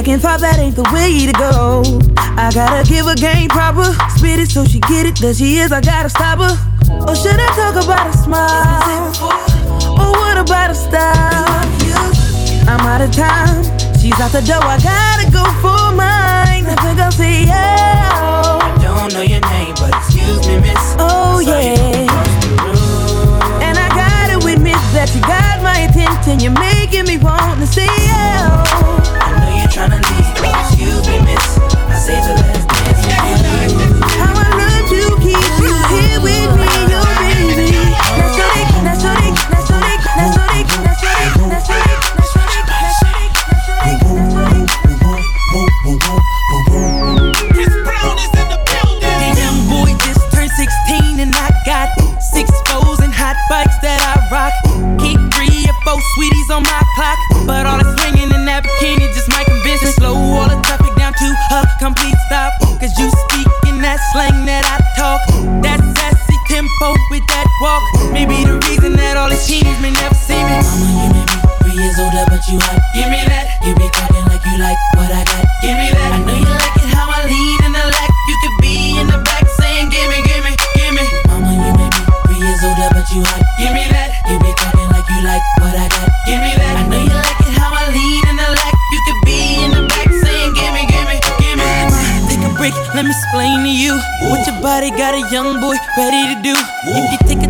Second pop, that ain't the way to go. I gotta give a game proper. Spit it so she get it. There she is, I gotta stop her. Or should I talk about a smile? Or what about a style? I'm out of time. She's out the door, I gotta go for mine. I think I'll see you. I don't know your name, but excuse me, miss. Oh, yeah. And I gotta admit that you got my attention. You're making me want to see you. four sweeties on my clock. But all that swinging in that bikini just might convince me. Slow all the traffic down to a complete stop. Cause you speak in that slang that I talk. That sassy tempo with that walk. Maybe the reason that all the teens may never see me. Mama, you may be three years older, but you hot. Give me that. You be ready to do. You can take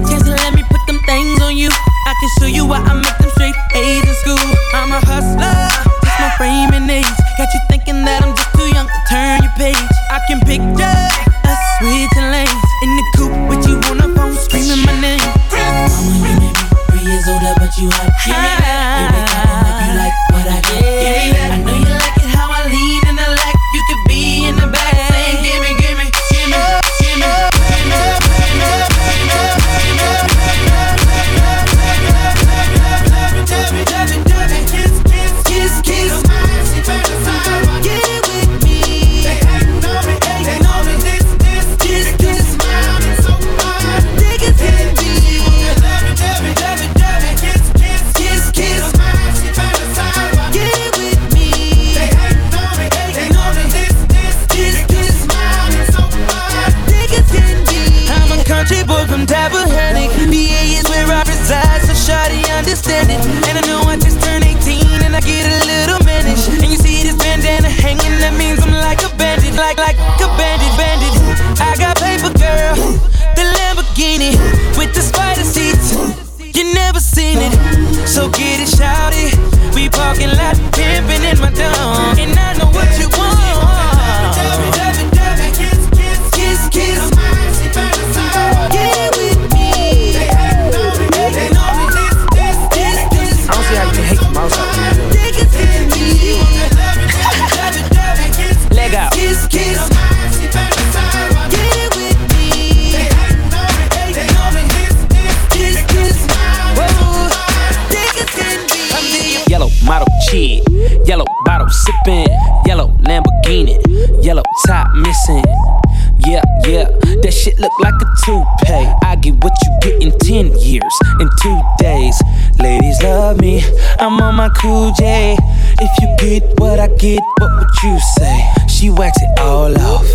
get what would you say? She whacks it all off.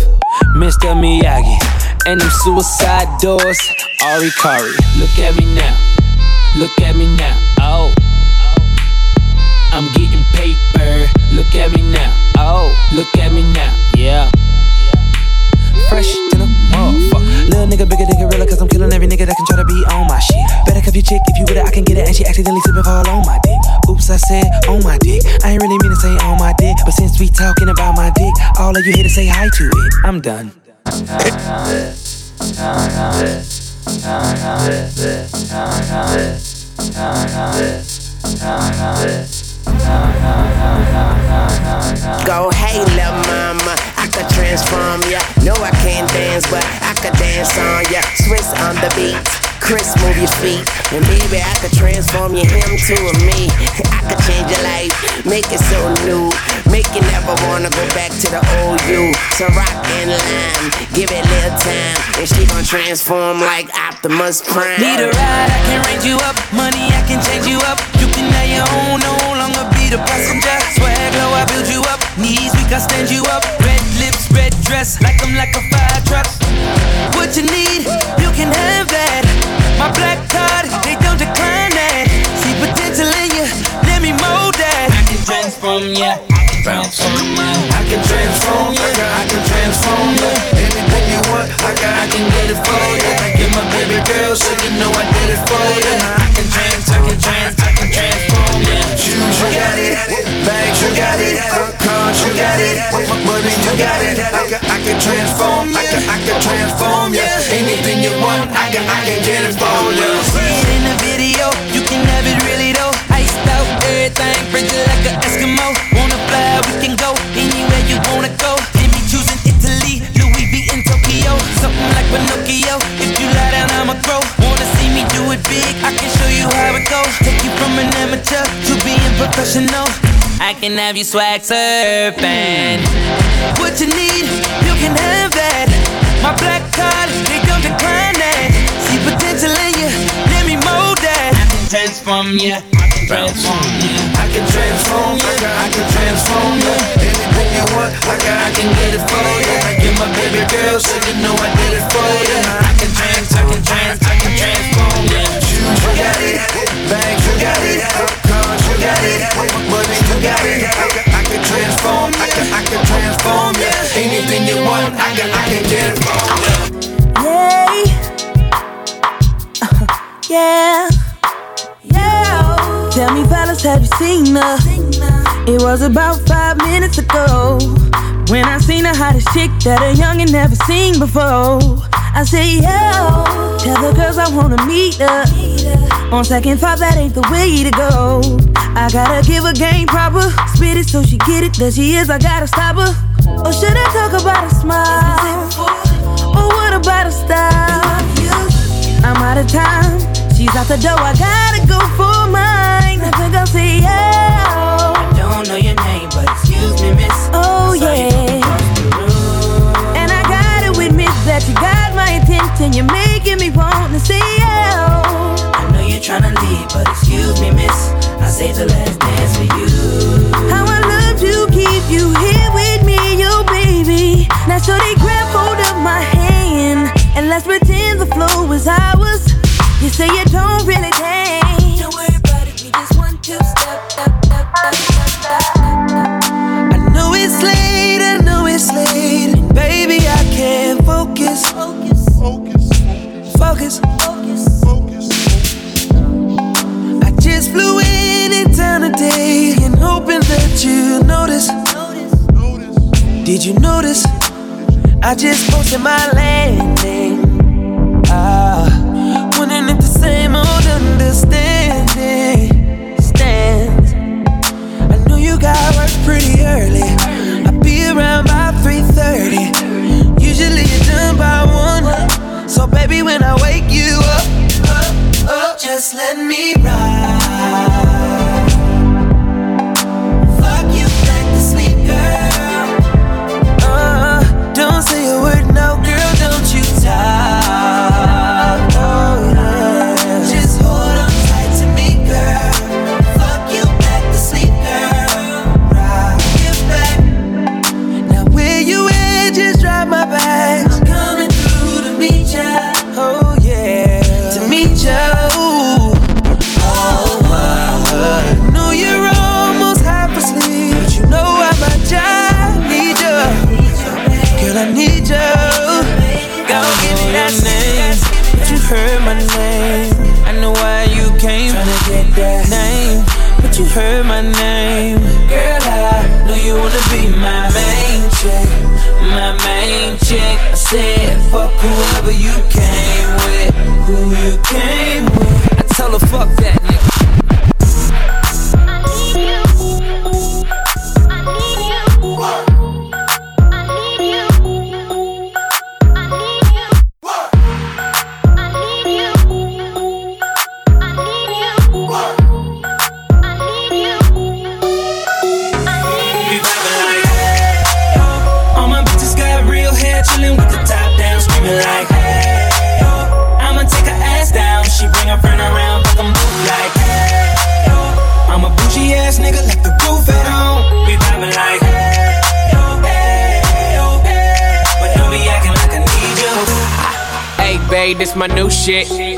Mr. Miyagi and them suicide doors. Ari Kari. Look at me now. Look at me now. Oh. I'm getting paper. Look at me now. Oh. Look at me now. Yeah. Fresh to the motherfucker. Little nigga, bigger than gorilla, cause I'm killing every nigga that can try to be on my shit. Better cuff your chick if you with it, I can get it. And she accidentally you here to say hi to it. I'm done. Go, hey, lil' mama, I could transform ya. No, I can't dance, but I could dance on ya. Swizz on the beat. Chris, move your feet. And baby, I could transform you, him to a me. I could change your life, make it so new. Never wanna go back to the old you. So rock and lime, give it a little time. And she gon' transform like Optimus Prime. Need a ride, I can range you up. Money, I can change you up. For ya. I can trans, I can trans, I can transform ya. Shoes, you got it. Bags, you got it. Cars, you got it. Money, you got it. I can, I can. I can, I can transform ya. Anything you want, I can, I can get it for ya. See it in the video, you can have it really though. Iced out, everything, frigid like an Eskimo. Wanna fly, we can go anywhere you wanna go. Do it big? I can show you how it goes. Take you from an amateur to being professional. I can have you swag surfing. What you need, you can have that. My black card, they don't decline that. See potential in you, let me mold that. I can transform ya. Transform ya. I can transform ya. I can transform ya. Anything you want, I can, I can get it for ya. I get my baby girl, so you know I did it for ya. I can trans, I can trans, I can transform you got it. Bags, you got it. Cars, you got it. Money, you got it. I can, transform. I I can transform ya. Anything you want, I can, I can get it ya. Yeah. Yeah. Tell me, fellas, have you seen her? It was about five minutes ago when I seen the hottest chick that a youngin' never seen before. I say, yeah. Tell the girls I wanna meet her. On second thought, that ain't the way to go. I gotta give a game proper. Spit it so she get it. There she is, I gotta stop her. Or should I talk about a smile? Or what about a style? I'm out of time. She's out the door. I gotta go for mine. I think I'll say yeah. I don't know your name, but excuse me, miss. Oh yeah. Attention. You're making me want to say yeah. I know you're tryna leave, but excuse me, miss. I saved the last dance for you. How I love to keep you here with me, yo baby. Now so they grab hold of my hand and let's pretend the flow was ours. You say you don't really dance. Don't worry about it, we just one two step, step, step, step, step, step. I know it's late, I know it's late. Focus, focus. I just flew in in town today and hoping that you notice. Did you notice? I just posted my landing. Ah, wondering if the same old understanding stands. I know you got work pretty early. I'll be around by 3:30. Usually you're done by. So baby, when I wake you up, up, up, just let me ride.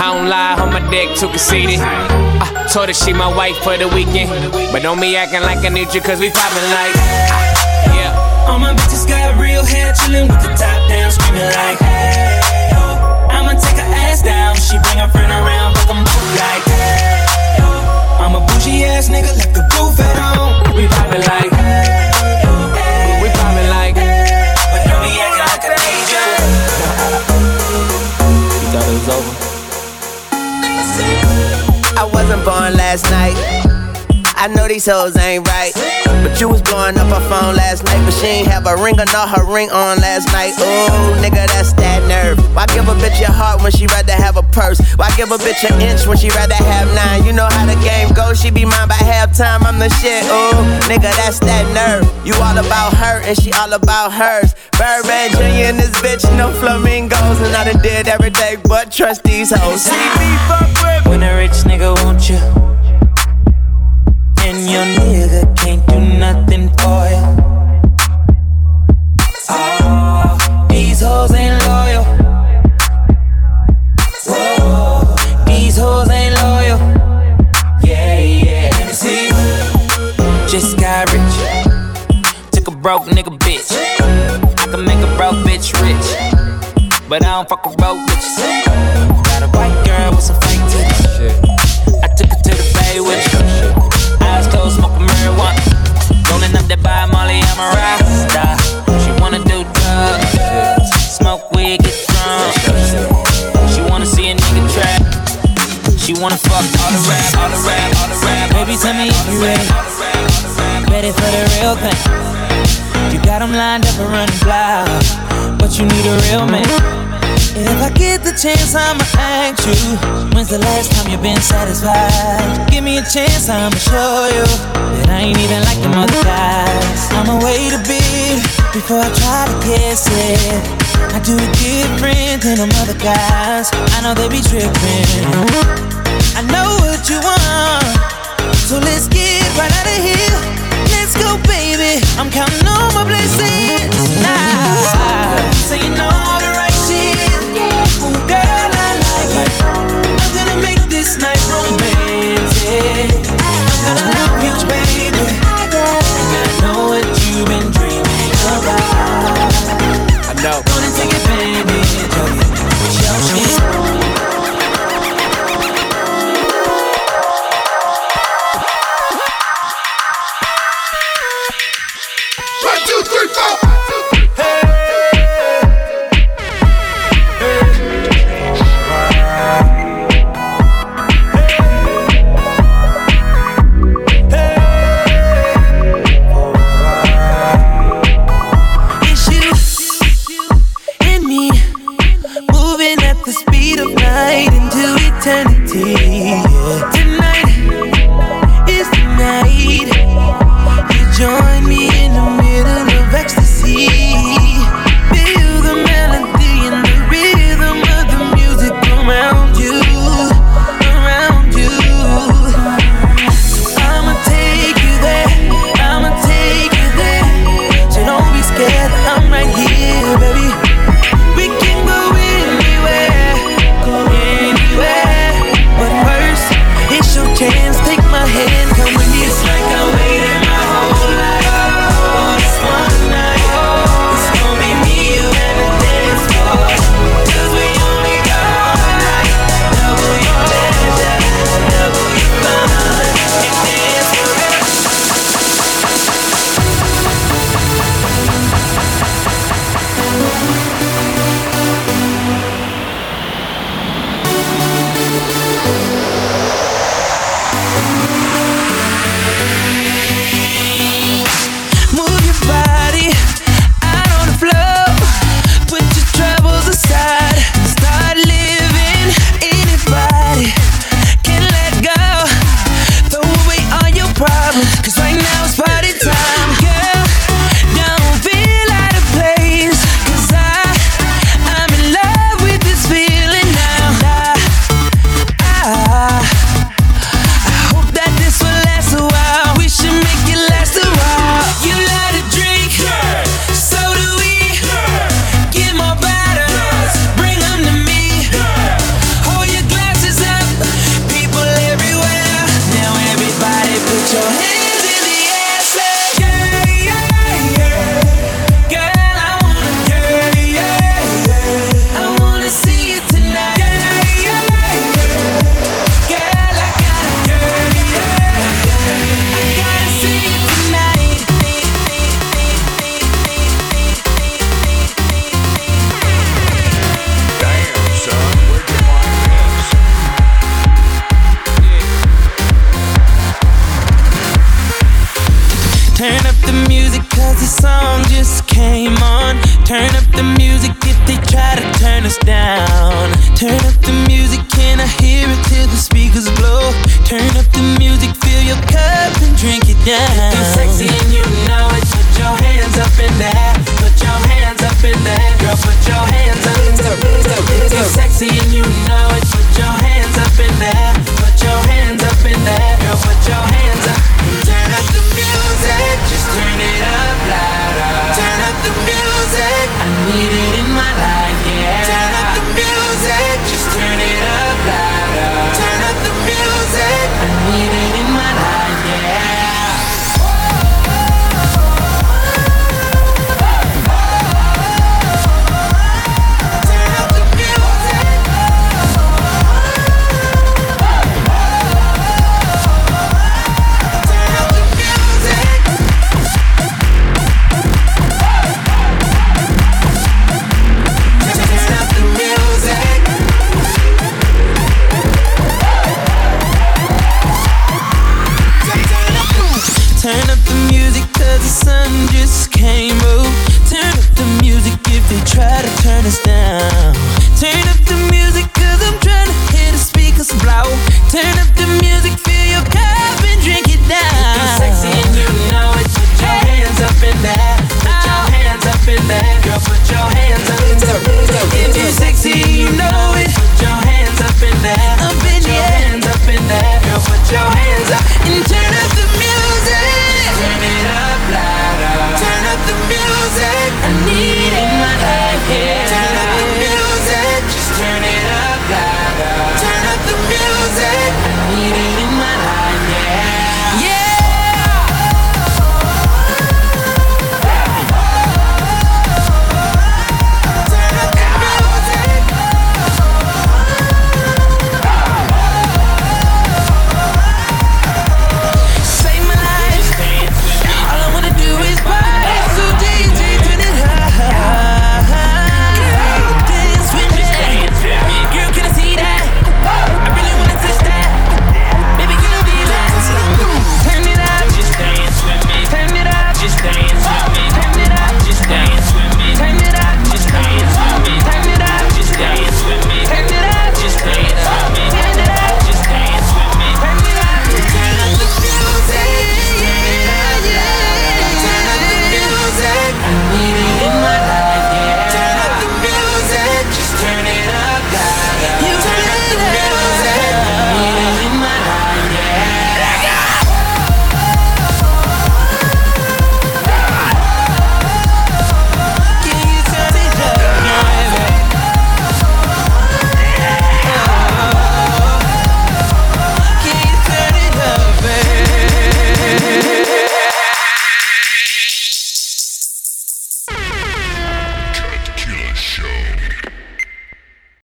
I don't lie, on my dick too conceited. I told her she my wife for the weekend. But don't be acting like I need you, cause we poppin' like. Yeah. All my bitches got real hair, chillin' with the top down, screaming like, hey, yo. I'ma take her ass down. She bring her friend around, fuck 'em both like, hey, yo. I'm a bougie ass nigga, left the roof at home. We vibing like, hey, yo, We poppin' like. but don't be acting like I need you. You thought it was over? I wasn't born last night. I know these hoes ain't right. But you was blowing up her phone last night. But she ain't have a ring or not her ring on last night. Ooh, nigga, that's that nerve. Why give a bitch your heart when she rather have a purse? Why give a bitch an inch when she rather have nine? You know how the game goes. She be mine by halftime. I'm the shit. Ooh, nigga, that's that nerve. You all about her and she all about hers. Birdman Jr. and this bitch, no flamingos. And I done did everything but trust these hoes. See me fuck with When a rich nigga want you, and your nigga can't do nothing for you. Oh, these hoes ain't loyal. Whoa, these hoes ain't loyal. Yeah, yeah. See. Just got rich. Took a broke nigga bitch. Can make a broke bitch rich. But I don't fuck with broke bitches. Got a white girl with some fake titties. I took her to the bay with you. Eyes closed, smoking marijuana. Rolling up that by Molly, I'm a rasta. She wanna do drugs, smoke weed, get drunk. She wanna see a nigga trap. She wanna fuck all the rap, all the rap, all the rap. Baby, tell me if you ready. Ready for the real thing. Got 'em lined up and running wild, but you need a real man. And if I get the chance, I'ma ask you. When's the last time you've been satisfied? Give me a chance, I'ma show you That I ain't even like them other guys. I'ma wait a bit before I try to guess it. I do it different than them other guys. I know they be tripping. I know what you want. So let's get right out of here Let's go, baby I'm counting all my blessings now Saying all the right shit Ooh, girl, I like it. I'm gonna make this night romantic.